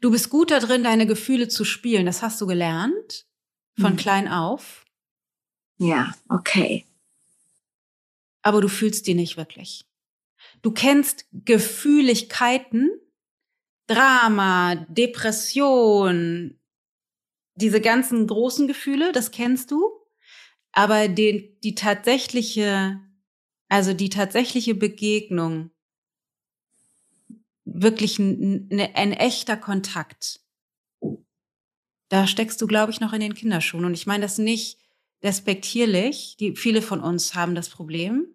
Du bist gut da drin, deine Gefühle zu spielen. Das hast du gelernt von hm. klein auf. Ja, okay. Aber du fühlst die nicht wirklich. Du kennst Gefühligkeiten, Drama, Depression, diese ganzen großen Gefühle, das kennst du. Aber den, die tatsächliche, also die tatsächliche Begegnung, wirklich ein, ein, ein echter Kontakt, da steckst du, glaube ich, noch in den Kinderschuhen. Und ich meine das nicht respektierlich. Die, viele von uns haben das Problem.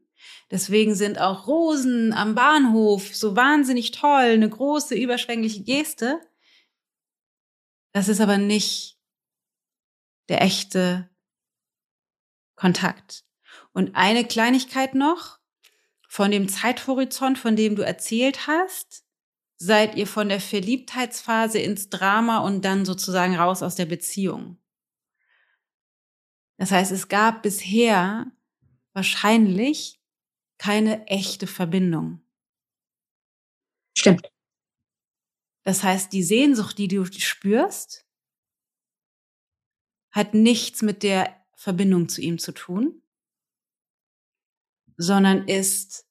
Deswegen sind auch Rosen am Bahnhof so wahnsinnig toll, eine große, überschwängliche Geste. Das ist aber nicht der echte Kontakt. Und eine Kleinigkeit noch, von dem Zeithorizont, von dem du erzählt hast, seid ihr von der Verliebtheitsphase ins Drama und dann sozusagen raus aus der Beziehung. Das heißt, es gab bisher wahrscheinlich keine echte Verbindung. Stimmt. Das heißt, die Sehnsucht, die du spürst, hat nichts mit der Verbindung zu ihm zu tun, sondern ist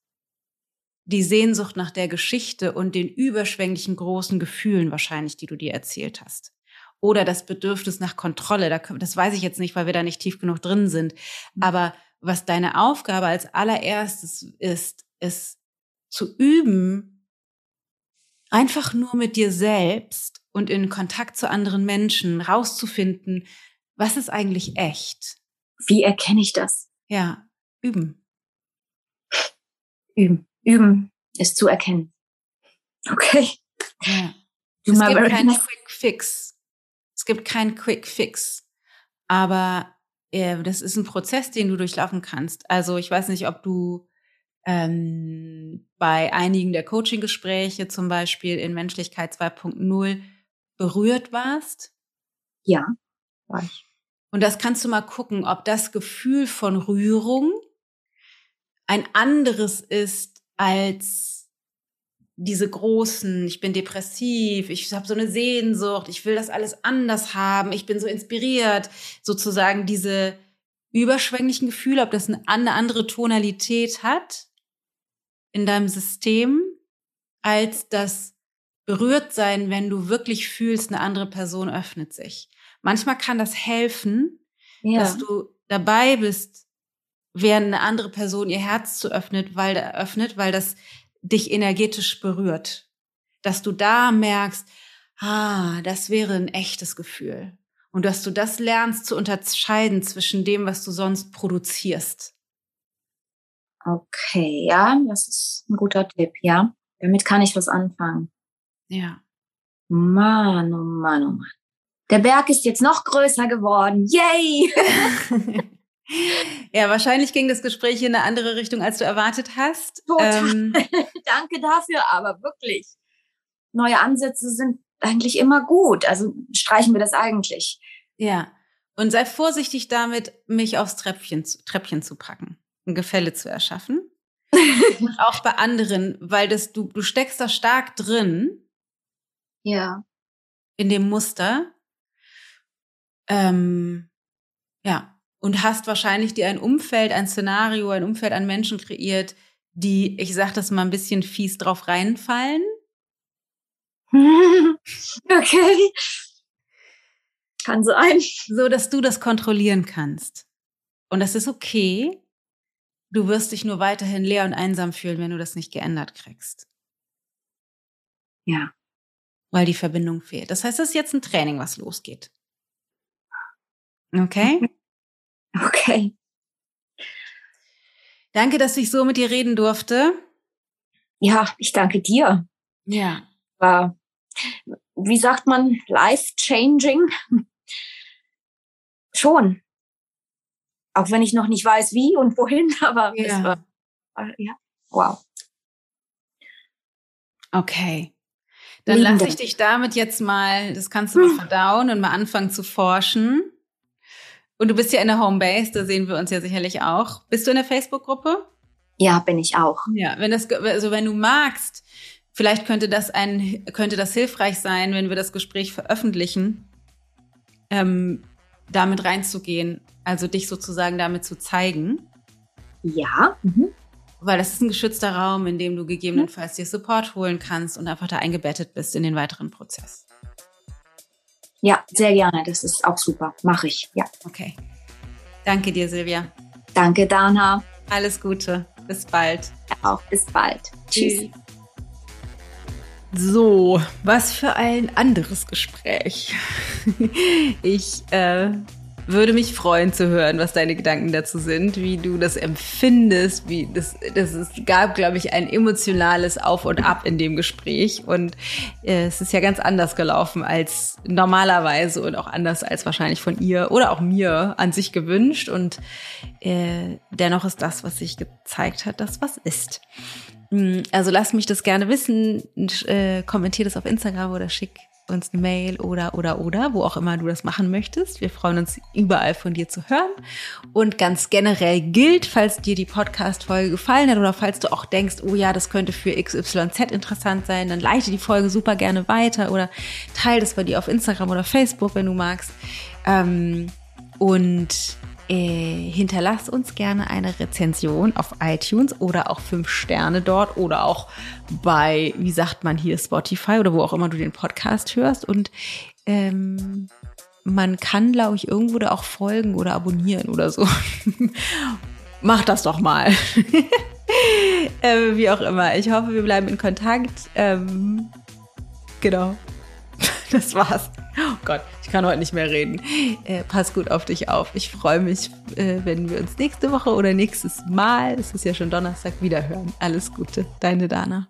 die Sehnsucht nach der Geschichte und den überschwänglichen großen Gefühlen wahrscheinlich, die du dir erzählt hast. Oder das Bedürfnis nach Kontrolle. Das weiß ich jetzt nicht, weil wir da nicht tief genug drin sind. Mhm. Aber was deine Aufgabe als allererstes ist, ist zu üben, einfach nur mit dir selbst und in Kontakt zu anderen Menschen rauszufinden, was ist eigentlich echt? Wie erkenne ich das? Ja, üben. Üben. Üben ist zu erkennen. Okay. Ja. Es gibt keinen Quick Fix. Es gibt keinen Quick Fix. Aber äh, das ist ein Prozess, den du durchlaufen kannst. Also ich weiß nicht, ob du ähm, bei einigen der Coaching-Gespräche zum Beispiel in Menschlichkeit 2.0 berührt warst. Ja, war ich. Und das kannst du mal gucken, ob das Gefühl von Rührung ein anderes ist als diese großen, ich bin depressiv, ich habe so eine Sehnsucht, ich will das alles anders haben, ich bin so inspiriert, sozusagen diese überschwänglichen Gefühle, ob das eine andere Tonalität hat in deinem System als das berührt sein, wenn du wirklich fühlst, eine andere Person öffnet sich. Manchmal kann das helfen, ja. dass du dabei bist, während eine andere Person ihr Herz zu öffnet, weil öffnet, weil das dich energetisch berührt. Dass du da merkst, ah, das wäre ein echtes Gefühl. Und dass du das lernst zu unterscheiden zwischen dem, was du sonst produzierst. Okay, ja, das ist ein guter Tipp, ja. Damit kann ich was anfangen. Ja. Mann, oh Mann, oh Mann. Der Berg ist jetzt noch größer geworden. Yay! ja, wahrscheinlich ging das Gespräch in eine andere Richtung, als du erwartet hast. Total. Ähm, Danke dafür, aber wirklich. Neue Ansätze sind eigentlich immer gut. Also streichen wir das eigentlich. Ja. Und sei vorsichtig damit, mich aufs Treppchen, Treppchen zu packen, ein Gefälle zu erschaffen. auch bei anderen, weil das, du, du steckst da stark drin. Ja. In dem Muster. Ähm, ja, und hast wahrscheinlich dir ein Umfeld, ein Szenario, ein Umfeld an Menschen kreiert, die, ich sag das mal ein bisschen fies drauf reinfallen. okay. Kann sein. So, dass du das kontrollieren kannst. Und das ist okay. Du wirst dich nur weiterhin leer und einsam fühlen, wenn du das nicht geändert kriegst. Ja. Weil die Verbindung fehlt. Das heißt, es ist jetzt ein Training, was losgeht. Okay? Okay. Danke, dass ich so mit dir reden durfte. Ja, ich danke dir. Ja. War, wie sagt man, life-changing? Schon. Auch wenn ich noch nicht weiß, wie und wohin, aber ja. es war, ja, wow. Okay. Dann lasse ich dich damit jetzt mal, das kannst du mal hm. verdauen und mal anfangen zu forschen. Und du bist ja in der Homebase, da sehen wir uns ja sicherlich auch. Bist du in der Facebook-Gruppe? Ja, bin ich auch. Ja, wenn das, also wenn du magst, vielleicht könnte das ein, könnte das hilfreich sein, wenn wir das Gespräch veröffentlichen, ähm, damit reinzugehen, also dich sozusagen damit zu zeigen. Ja. Mhm. Weil das ist ein geschützter Raum, in dem du gegebenenfalls dir Support holen kannst und einfach da eingebettet bist in den weiteren Prozess. Ja, sehr gerne. Das ist auch super. Mache ich. Ja. Okay. Danke dir, Silvia. Danke, Dana. Alles Gute. Bis bald. Ja, auch bis bald. Tschüss. Tschüss. So, was für ein anderes Gespräch. Ich äh, würde mich freuen zu hören, was deine Gedanken dazu sind, wie du das empfindest, wie das, das es gab, glaube ich, ein emotionales Auf und Ab in dem Gespräch und äh, es ist ja ganz anders gelaufen als normalerweise und auch anders als wahrscheinlich von ihr oder auch mir an sich gewünscht und äh, dennoch ist das, was sich gezeigt hat, das was ist. Hm, also lass mich das gerne wissen, äh, kommentier das auf Instagram oder schick uns eine Mail oder, oder, oder, wo auch immer du das machen möchtest. Wir freuen uns überall von dir zu hören. Und ganz generell gilt, falls dir die Podcast-Folge gefallen hat oder falls du auch denkst, oh ja, das könnte für XYZ interessant sein, dann leite die Folge super gerne weiter oder teile das bei dir auf Instagram oder Facebook, wenn du magst. Ähm, und Äh, hinterlasst uns gerne eine Rezension auf iTunes oder auch fünf Sterne dort oder auch bei, wie sagt man hier, Spotify oder wo auch immer du den Podcast hörst. Und ähm, man kann, glaube ich, irgendwo da auch folgen oder abonnieren oder so. Mach das doch mal. äh, wie auch immer. Ich hoffe, wir bleiben in Kontakt. Ähm, genau. Das war's. Oh Gott, ich kann heute nicht mehr reden. Äh, pass gut auf dich auf. Ich freue mich, äh, wenn wir uns nächste Woche oder nächstes Mal, es ist ja schon Donnerstag, wiederhören. Alles Gute, deine Dana.